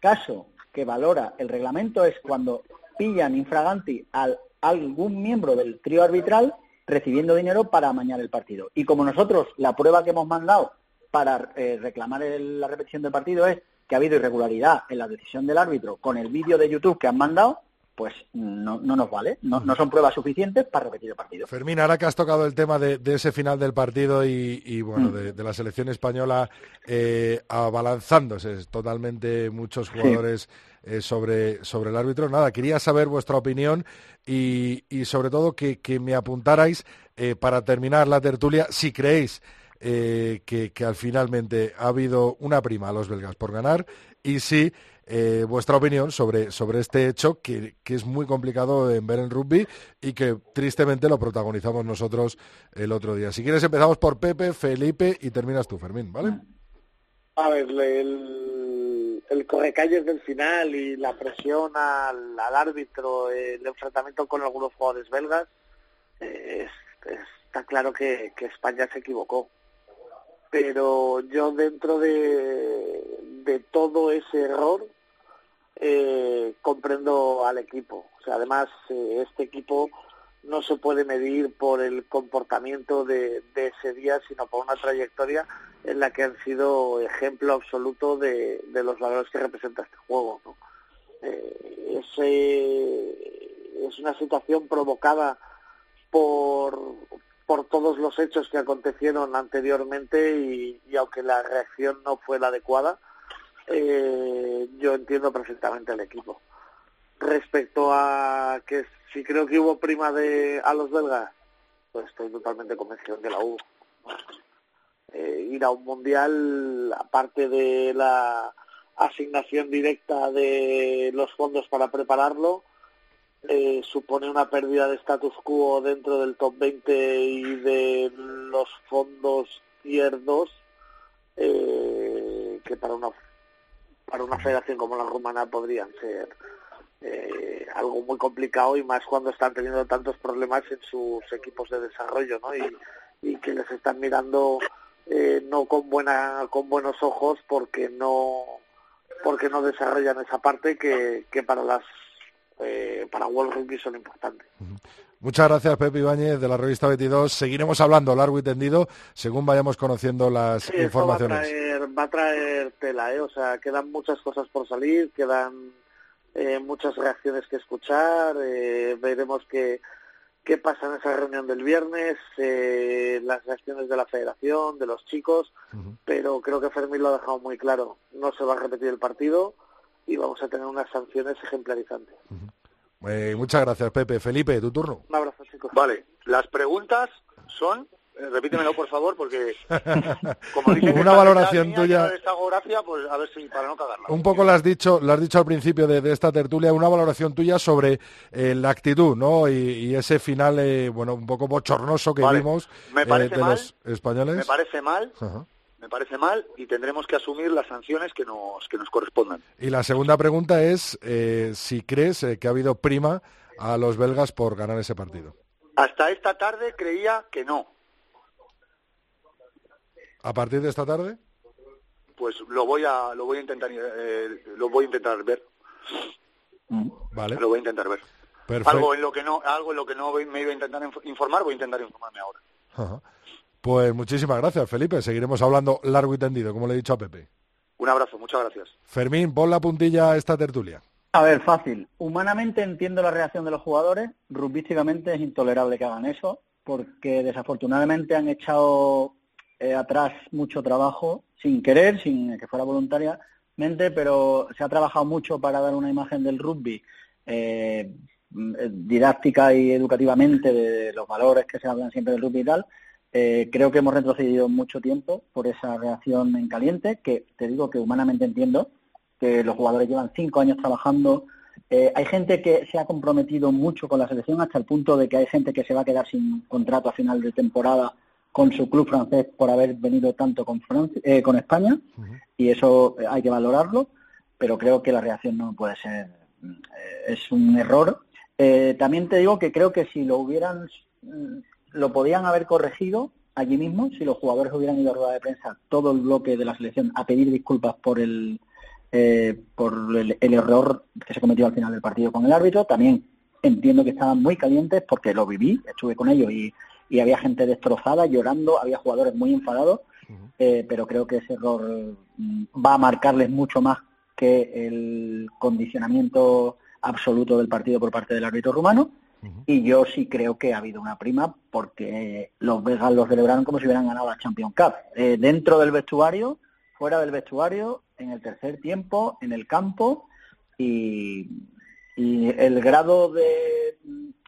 caso que valora el reglamento es cuando pillan infraganti a algún miembro del trío arbitral recibiendo dinero para amañar el partido. Y como nosotros la prueba que hemos mandado para eh, reclamar el- la repetición del partido es que ha habido irregularidad en la decisión del árbitro con el vídeo de YouTube que han mandado, pues no, no nos vale, no, no son pruebas suficientes para repetir el partido. Fermín, ahora que has tocado el tema de, de ese final del partido y, y, bueno, de, de, la selección española eh, abalanzándose totalmente muchos jugadores sí. eh, sobre, sobre el árbitro, nada, quería saber vuestra opinión y, y sobre todo que, que me apuntarais eh, para terminar la tertulia si creéis eh, que, que al finalmente ha habido una prima a los belgas por ganar y si eh, vuestra opinión sobre, sobre este hecho que, que, es muy complicado en ver en rugby y que tristemente lo protagonizamos nosotros el otro día. Si quieres empezamos por Pepe, Felipe y terminas tú, Fermín, ¿vale? A ver, el, el correcalles del final y la presión al, al árbitro, el enfrentamiento con algunos jugadores belgas, eh, es, es, está claro que, que España se equivocó pero yo dentro de, de todo ese error eh, comprendo al equipo. O sea, además, eh, este equipo no se puede medir por el comportamiento de, ese día, sino por una trayectoria en la que han sido ejemplo absoluto de, los valores que representa este juego. Eh, es una situación provocada por, por todos los hechos que acontecieron anteriormente y aunque la reacción no fue la adecuada, eh, yo entiendo perfectamente al equipo. Respecto a que si creo que hubo prima de a los belgas, pues estoy totalmente convencido que la hubo. Eh, ir a un mundial, aparte de la asignación directa de los fondos para prepararlo, eh, supone una pérdida de status quo dentro del top 20 y de los fondos tier 2 eh, que para una para una federación como la rumana podrían ser eh, algo muy complicado y más cuando están teniendo tantos problemas en sus equipos de desarrollo ¿no? y, que les están mirando eh, no con buena con buenos ojos porque no porque no desarrollan esa parte que, que para las eh, para World Rugby son importantes. Muchas gracias, Pepe Ibáñez, de la revista 22. Seguiremos hablando largo y tendido según vayamos conociendo las sí, informaciones. Va a, traer, va a traer tela, ¿eh? o sea, quedan muchas cosas por salir, quedan eh, muchas reacciones que escuchar, eh, veremos qué, qué pasa en esa reunión del viernes, eh, las reacciones de la federación, de los chicos, uh -huh. pero creo que Fermín lo ha dejado muy claro. No se va a repetir el partido y vamos a tener unas sanciones ejemplarizantes. Uh -huh. Eh, muchas gracias, Pepe. Felipe, tu turno. Un abrazo, chicos. Vale, las preguntas son, eh, repítemelo por favor, porque como dice una valoración tuya. No gracia, pues a ver si para no cagarla. Un poco lo has dicho, lo has dicho al principio de, de esta tertulia, una valoración tuya sobre eh, la actitud, ¿no? Y, y ese final, eh, bueno, un poco bochornoso que vale. vimos de mal, los españoles. Me parece mal. Uh -huh me parece mal y tendremos que asumir las sanciones que nos, que nos correspondan. Y la segunda pregunta es eh, si crees eh, que ha habido prima a los belgas por ganar ese partido. Hasta esta tarde creía que no. ¿A partir de esta tarde? Pues lo voy a, lo voy a intentar, eh, lo voy a intentar ver. Vale. Lo voy a intentar ver. Algo en lo que no, algo en lo que no me iba a intentar informar, voy a intentar informarme ahora. Ajá. Pues muchísimas gracias, Felipe. Seguiremos hablando largo y tendido, como le he dicho a Pepe. Un abrazo, muchas gracias. Fermín, pon la puntilla a esta tertulia. A ver, fácil. Humanamente entiendo la reacción de los jugadores. Rubísticamente es intolerable que hagan eso, porque desafortunadamente han echado eh, atrás mucho trabajo, sin querer, sin que fuera voluntariamente, pero se ha trabajado mucho para dar una imagen del rugby eh, didáctica y educativamente de los valores que se hablan siempre del rugby y tal eh, creo que hemos retrocedido mucho tiempo por esa reacción en caliente, que te digo que humanamente entiendo, que los jugadores llevan cinco años trabajando. Eh, hay gente que se ha comprometido mucho con la selección hasta el punto de que hay gente que se va a quedar sin contrato a final de temporada con su club francés por haber venido tanto con, Francia, eh, con España, uh -huh. y eso hay que valorarlo, pero creo que la reacción no puede ser, es un error. también te digo que creo que si lo hubieran lo podían haber corregido allí mismo si los jugadores hubieran ido a rueda de prensa todo el bloque de la selección a pedir disculpas por el eh, por el, el, error que se cometió al final del partido con el árbitro también entiendo que estaban muy calientes porque lo viví estuve con ellos y, y había gente destrozada llorando había jugadores muy enfadados uh -huh. eh, pero creo que ese error va a marcarles mucho más que el condicionamiento absoluto del partido por parte del árbitro rumano. Y yo sí creo que ha habido una prima porque los belgas lo celebraron como si hubieran ganado la Champions Cup. Eh, dentro del vestuario, fuera del vestuario, en el tercer tiempo, en el campo y, y el grado de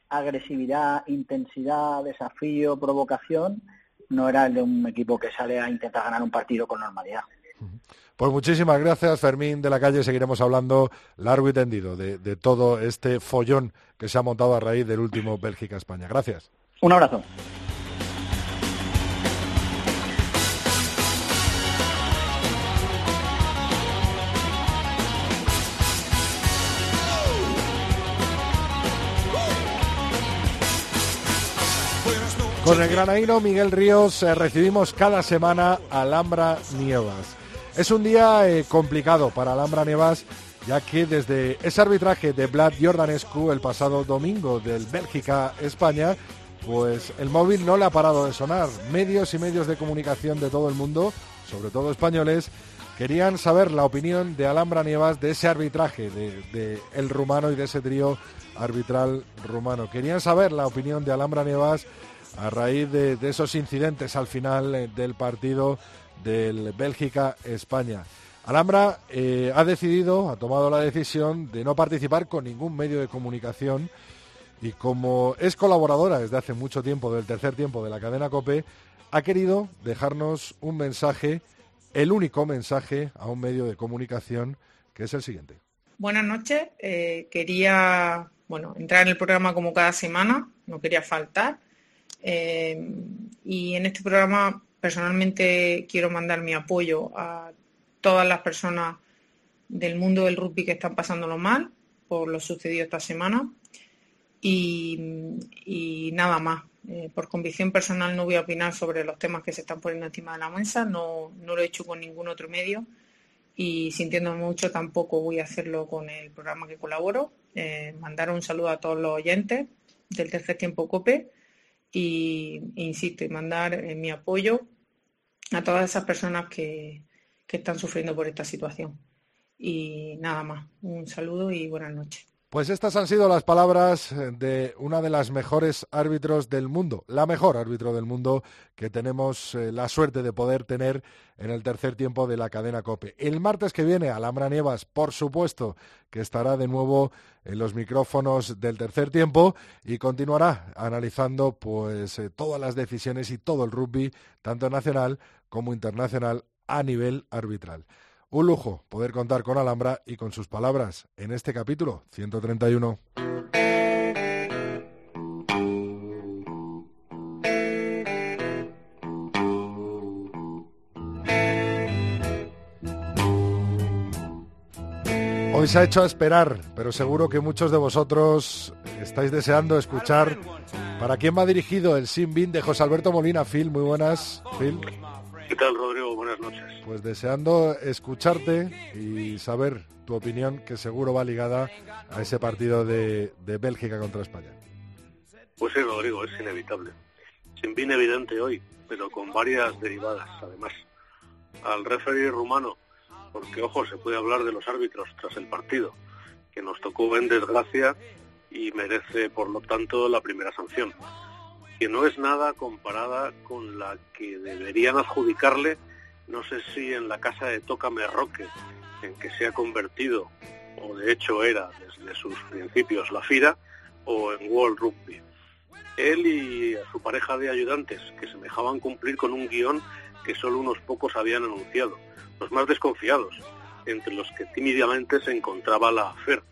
agresividad, intensidad, desafío, provocación no era el de un equipo que sale a intentar ganar un partido con normalidad. Pues muchísimas gracias, Fermín de la calle. Seguiremos hablando largo y tendido de, de todo este follón que se ha montado a raíz del último Bélgica-España. Gracias. Un abrazo. Con el granaíno Miguel Ríos eh, recibimos cada semana Alhambra Nievas. Es un día eh, complicado para Alhambra Nievas, ya que desde ese arbitraje de Vlad Jordanescu el pasado domingo del Bélgica-España, pues el móvil no le ha parado de sonar. Medios y medios de comunicación de todo el mundo, sobre todo españoles, querían saber la opinión de Alhambra Nievas de ese arbitraje de, el rumano y de ese trío arbitral rumano. Querían saber la opinión de Alhambra Nievas a raíz de, de esos incidentes al final eh, del partido del Bélgica-España. Alhambra eh, ha decidido, ha tomado la decisión de no participar con ningún medio de comunicación y como es colaboradora desde hace mucho tiempo del tercer tiempo de la cadena COPE, ha querido dejarnos un mensaje, el único mensaje a un medio de comunicación, que es el siguiente. Buenas noches. Eh, quería bueno, entrar en el programa como cada semana, no quería faltar. Eh, y en este programa personalmente quiero mandar mi apoyo a todas las personas del mundo del rugby que están pasándolo mal por lo sucedido esta semana. Y, nada más. Eh, por convicción personal no voy a opinar sobre los temas que se están poniendo encima de la mesa, no, no lo he hecho con ningún otro medio y sintiéndome mucho tampoco voy a hacerlo con el programa que colaboro. Eh, mandar un saludo a todos los oyentes del tercer tiempo COPE y, insisto, y mandar eh, mi apoyo a todas esas personas que, que están sufriendo por esta situación. Y nada más, un saludo y buenas noches. Pues estas han sido las palabras de una de las mejores árbitros del mundo, la mejor árbitro del mundo que tenemos eh, la suerte de poder tener en el tercer tiempo de la cadena COPE. El martes que viene, Alhambra Nievas, por supuesto, que estará de nuevo en los micrófonos del tercer tiempo y continuará analizando pues eh, todas las decisiones y todo el rugby, tanto nacional como internacional, a nivel arbitral. Un lujo poder contar con Alhambra y con sus palabras en este capítulo 131. Hoy se ha hecho a esperar, pero seguro que muchos de vosotros estáis deseando escuchar para quién va dirigido el Sin Bin de José Alberto Molina. Phil, muy buenas. Phil. ¿Qué tal, Rodrigo? Buenas noches. Pues deseando escucharte y saber tu opinión, que seguro va ligada a ese partido de, de Bélgica contra España. Pues sí, Rodrigo, es inevitable. Sin bien evidente hoy, pero con varias derivadas, además. Al referir rumano, porque, ojo, se puede hablar de los árbitros tras el partido, que nos tocó en desgracia y merece, por lo tanto, la primera sanción que no es nada comparada con la que deberían adjudicarle, no sé si en la casa de Tócame Roque, en que se ha convertido, o de hecho era desde sus principios la FIRA, o en World Rugby. Él y su pareja de ayudantes, que se dejaban cumplir con un guion que solo unos pocos habían anunciado, los más desconfiados, entre los que tímidamente se encontraba la AFER,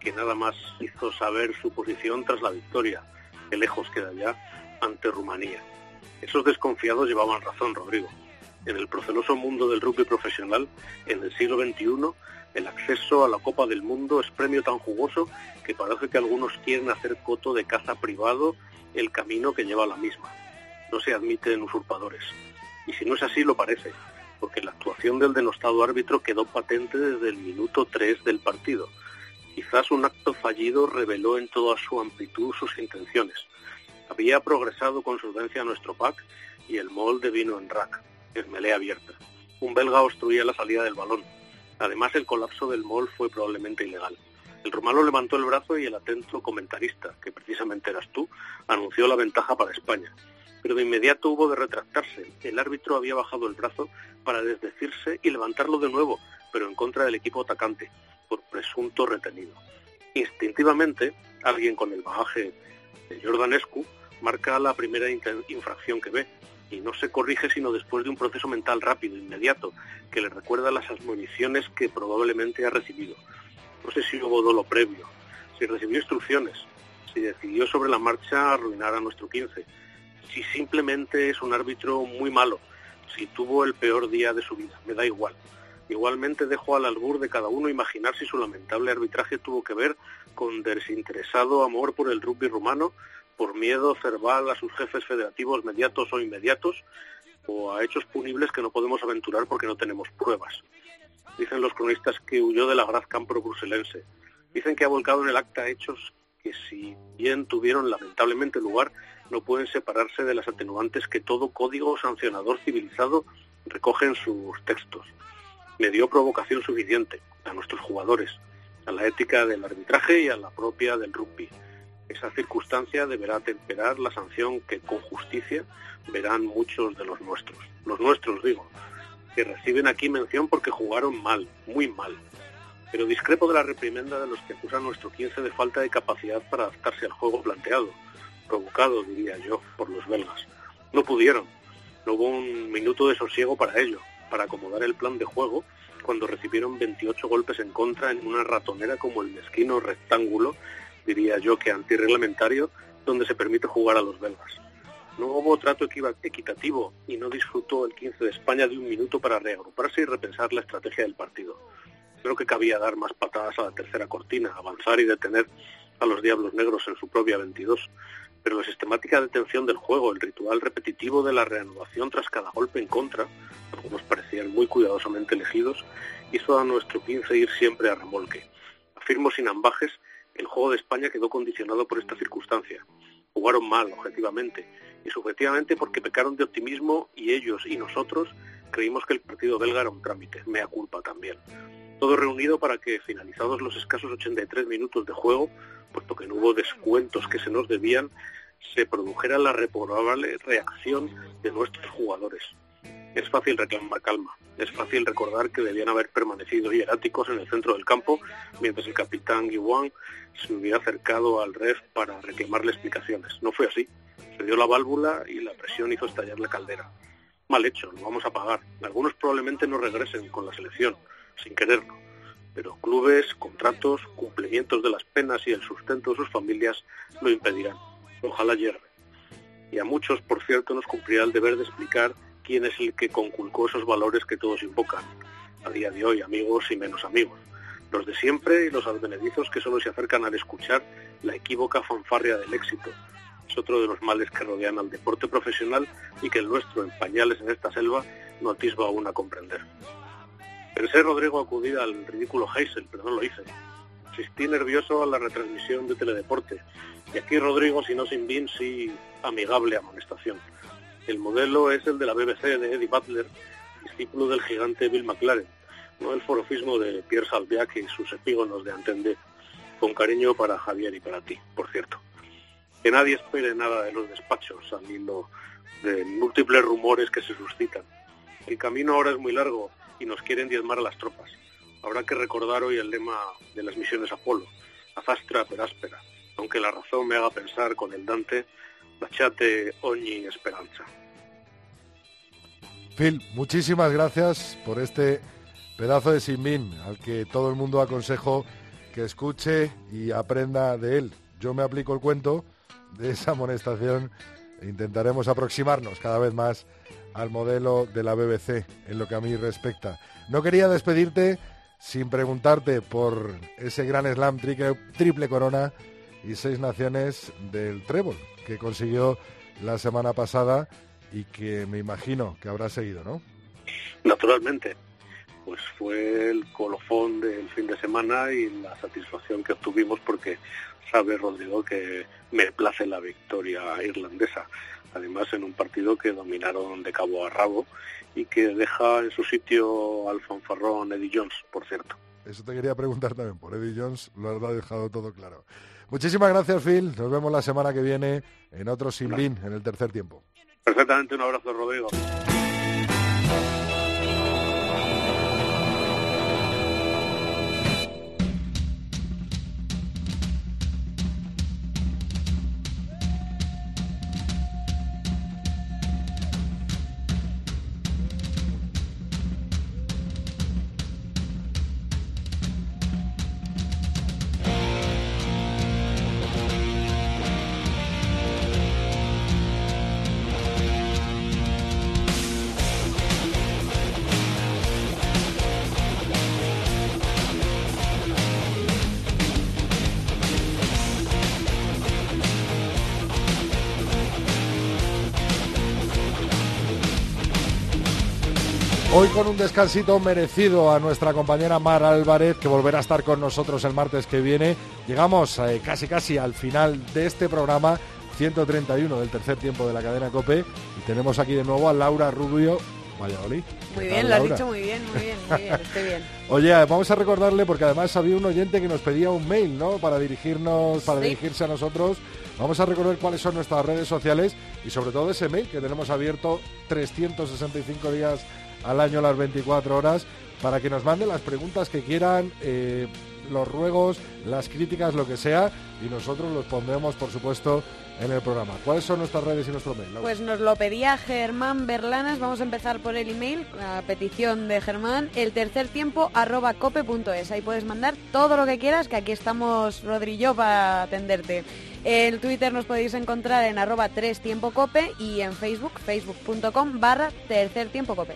que nada más hizo saber su posición tras la victoria, que lejos queda ya, ante Rumanía. Esos desconfiados llevaban razón, Rodrigo. En el proceloso mundo del rugby profesional, en el siglo XXI, el acceso a la Copa del Mundo es premio tan jugoso que parece que algunos quieren hacer coto de caza privado el camino que lleva a la misma. No se admiten usurpadores. Y si no es así, lo parece, porque la actuación del denostado árbitro quedó patente desde el minuto 3 del partido. Quizás un acto fallido reveló en toda su amplitud sus intenciones había progresado con solvencia nuestro pack y el molde vino en rack, en melea abierta. Un belga obstruía la salida del balón. Además, el colapso del mol fue probablemente ilegal. El rumano levantó el brazo y el atento comentarista, que precisamente eras tú, anunció la ventaja para España. Pero de inmediato hubo de retractarse. El árbitro había bajado el brazo para desdecirse y levantarlo de nuevo, pero en contra del equipo atacante, por presunto retenido. Instintivamente, alguien con el bagaje Jordanescu marca la primera infracción que ve y no se corrige sino después de un proceso mental rápido, inmediato, que le recuerda las admoniciones que probablemente ha recibido. No sé si hubo dolo previo, si recibió instrucciones, si decidió sobre la marcha arruinar a nuestro 15, si simplemente es un árbitro muy malo, si tuvo el peor día de su vida, me da igual. Igualmente dejo al albur de cada uno imaginar si su lamentable arbitraje tuvo que ver con desinteresado amor por el rugby rumano, por miedo cerval a sus jefes federativos mediatos o inmediatos, o a hechos punibles que no podemos aventurar porque no tenemos pruebas. Dicen los cronistas que huyó de la Graz Campro bruselense. Dicen que ha volcado en el acta hechos que si bien tuvieron lamentablemente lugar, no pueden separarse de las atenuantes que todo código sancionador civilizado recoge en sus textos. Me dio provocación suficiente a nuestros jugadores, a la ética del arbitraje y a la propia del rugby. Esa circunstancia deberá temperar la sanción que con justicia verán muchos de los nuestros. Los nuestros, digo, que reciben aquí mención porque jugaron mal, muy mal. Pero discrepo de la reprimenda de los que acusan nuestro 15 de falta de capacidad para adaptarse al juego planteado, provocado, diría yo, por los belgas. No pudieron. No hubo un minuto de sosiego para ello, para acomodar el plan de juego cuando recibieron 28 golpes en contra en una ratonera como el mezquino rectángulo, diría yo que antirreglamentario, donde se permite jugar a los belgas. No hubo trato equitativo y no disfrutó el 15 de España de un minuto para reagruparse y repensar la estrategia del partido. Creo que cabía dar más patadas a la tercera cortina, avanzar y detener a los Diablos Negros en su propia 22. Pero la sistemática detención del juego, el ritual repetitivo de la reanudación tras cada golpe en contra, algunos parecían muy cuidadosamente elegidos, hizo a nuestro 15 ir siempre a remolque. Afirmo sin ambajes, el juego de España quedó condicionado por esta circunstancia. Jugaron mal, objetivamente, y subjetivamente porque pecaron de optimismo y ellos y nosotros creímos que el partido belga era un trámite, mea culpa también. Todo reunido para que, finalizados los escasos 83 minutos de juego, puesto que no hubo descuentos que se nos debían, se produjera la reprobable reacción de nuestros jugadores. Es fácil reclamar calma, es fácil recordar que debían haber permanecido hieráticos en el centro del campo, mientras el capitán Guiwan se hubiera acercado al ref para reclamarle explicaciones. No fue así. Se dio la válvula y la presión hizo estallar la caldera. Mal hecho, lo vamos a pagar. Algunos probablemente no regresen con la selección, sin quererlo. Pero clubes, contratos, cumplimientos de las penas y el sustento de sus familias lo impedirán. Ojalá hierve. Y a muchos, por cierto, nos cumplirá el deber de explicar quién es el que conculcó esos valores que todos invocan. A día de hoy, amigos y menos amigos. Los de siempre y los advenedizos que solo se acercan al escuchar la equívoca fanfarria del éxito, es otro de los males que rodean al deporte profesional y que el nuestro, en pañales en esta selva, no atisba aún a comprender. Pensé, Rodrigo, acudir al ridículo Heysel, pero no lo hice. Asistí nervioso a la retransmisión de Teledeporte. Y aquí, Rodrigo, si no sin bien, sí amigable amonestación. El modelo es el de la BBC de Eddie Butler, discípulo del gigante Bill McLaren, no el forofismo de Pierre Salviac y sus epígonos de Antende. Con cariño para Javier y para ti, por cierto que nadie espere nada de los despachos al hilo de múltiples rumores que se suscitan. El camino ahora es muy largo y nos quieren diezmar a las tropas. Habrá que recordar hoy el lema de las misiones Apolo, azastra per áspera, aunque la razón me haga pensar con el Dante, bachate ogni esperanza. Phil, muchísimas gracias por este pedazo de Sinmin al que todo el mundo aconsejo que escuche y aprenda de él. Yo me aplico el cuento de esa amonestación e intentaremos aproximarnos cada vez más al modelo de la BBC en lo que a mí respecta. No quería despedirte sin preguntarte por ese gran slam triple, corona y seis naciones del trébol que consiguió la semana pasada y que me imagino que habrá seguido, ¿no? Naturalmente, pues fue el colofón del fin de semana y la satisfacción que obtuvimos porque sabe Rodrigo que me place la victoria irlandesa. Además, en un partido que dominaron de cabo a rabo y que deja en su sitio al fanfarrón Eddie Jones, por cierto. Eso te quería preguntar también por Eddie Jones, lo has dejado todo claro. Muchísimas gracias, Phil. Nos vemos la semana que viene en otro Sin Bin, en el tercer tiempo. Perfectamente, un abrazo, Rodrigo. Hoy con un descansito merecido a nuestra compañera Mar Álvarez, que volverá a estar con nosotros el martes que viene. Llegamos eh, casi casi al final de este programa 131 del tercer tiempo de la cadena COPE y tenemos aquí de nuevo a Laura Rubio. Valladolid. Muy ¿Qué bien, lo has dicho muy bien, muy bien, muy bien, estoy bien. Oye, vamos a recordarle porque además había un oyente que nos pedía un mail, ¿no? Para dirigirnos, para Sí. dirigirse a nosotros. Vamos a recordar cuáles son nuestras redes sociales y sobre todo ese mail que tenemos abierto 365 días al año, las 24 horas, para que nos manden las preguntas que quieran, eh, los ruegos, las críticas, lo que sea, y nosotros los pondremos, por supuesto, en el programa. ¿Cuáles son nuestras redes y nuestro mail? Pues nos lo pedía Germán Berlanas. Vamos a empezar por el email, a petición de Germán, el tercer tiempo arroba cope.es. Ahí puedes mandar todo lo que quieras, que aquí estamos Rodri yo para atenderte. El Twitter nos podéis encontrar en arroba 3 tiempo cope y en Facebook, facebook.com barra tercer tiempo cope.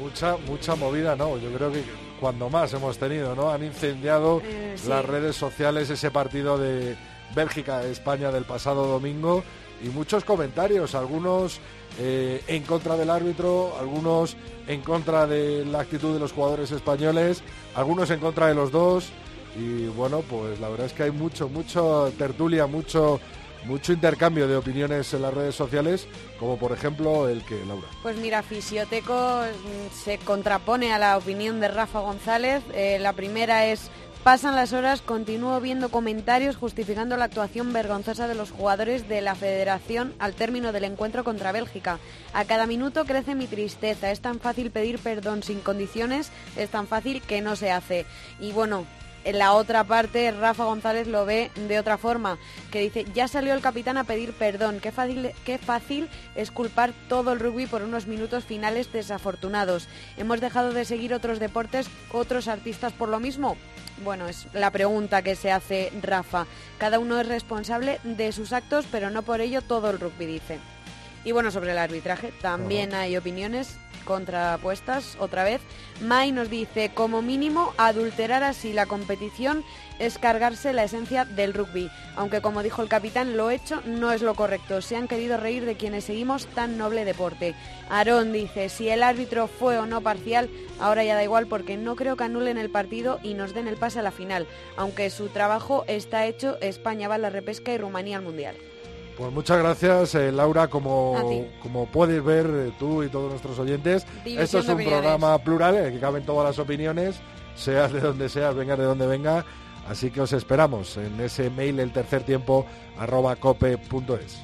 Mucha, mucha movida, ¿no? Yo creo que cuando más hemos tenido, ¿no? Han incendiado Eh, sí. las redes sociales ese partido de Bélgica-España del pasado domingo y muchos comentarios, algunos eh, en contra del árbitro, algunos en contra de la actitud de los jugadores españoles, algunos en contra de los dos y bueno, pues la verdad es que hay mucho, mucho tertulia, mucho mucho intercambio de opiniones en las redes sociales, como por ejemplo el que Laura. Pues mira, Fisioteco mm, se contrapone a la opinión de Rafa González. Eh, la primera es, pasan las horas, continúo viendo comentarios justificando la actuación vergonzosa de los jugadores de la federación al término del encuentro contra Bélgica. A cada minuto crece mi tristeza. Es tan fácil pedir perdón sin condiciones, es tan fácil que no se hace. Y bueno, en la otra parte, Rafa González lo ve de otra forma, que dice, ya salió el capitán a pedir perdón, qué fácil, qué fácil es culpar todo el rugby por unos minutos finales desafortunados. ¿Hemos dejado de seguir otros deportes, otros artistas por lo mismo? Bueno, es la pregunta que se hace Rafa. Cada uno es responsable de sus actos, pero no por ello todo el rugby, dice. Y bueno, sobre el arbitraje también hay opiniones contrapuestas otra vez. Mai nos dice, como mínimo, adulterar así la competición es cargarse la esencia del rugby. Aunque como dijo el capitán, lo hecho no es lo correcto. Se han querido reír de quienes seguimos tan noble deporte. Aarón dice, si el árbitro fue o no parcial, ahora ya da igual porque no creo que anulen el partido y nos den el pase a la final. Aunque su trabajo está hecho, España va a la repesca y Rumanía al Mundial. Pues muchas gracias, eh, Laura. Como, como puedes ver eh, tú y todos nuestros oyentes, División esto es un opiniones. programa plural en el que caben todas las opiniones, seas de donde seas, vengas de donde venga. Así que os esperamos en ese mail el tercer tiempo arroba cope.es.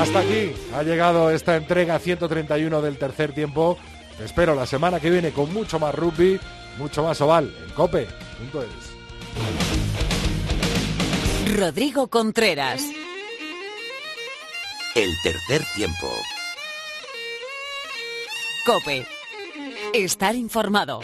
Hasta aquí ha llegado esta entrega 131 del tercer tiempo. Te espero la semana que viene con mucho más rugby, mucho más oval en cope.es. Rodrigo Contreras. El tercer tiempo. Cope. Estar informado.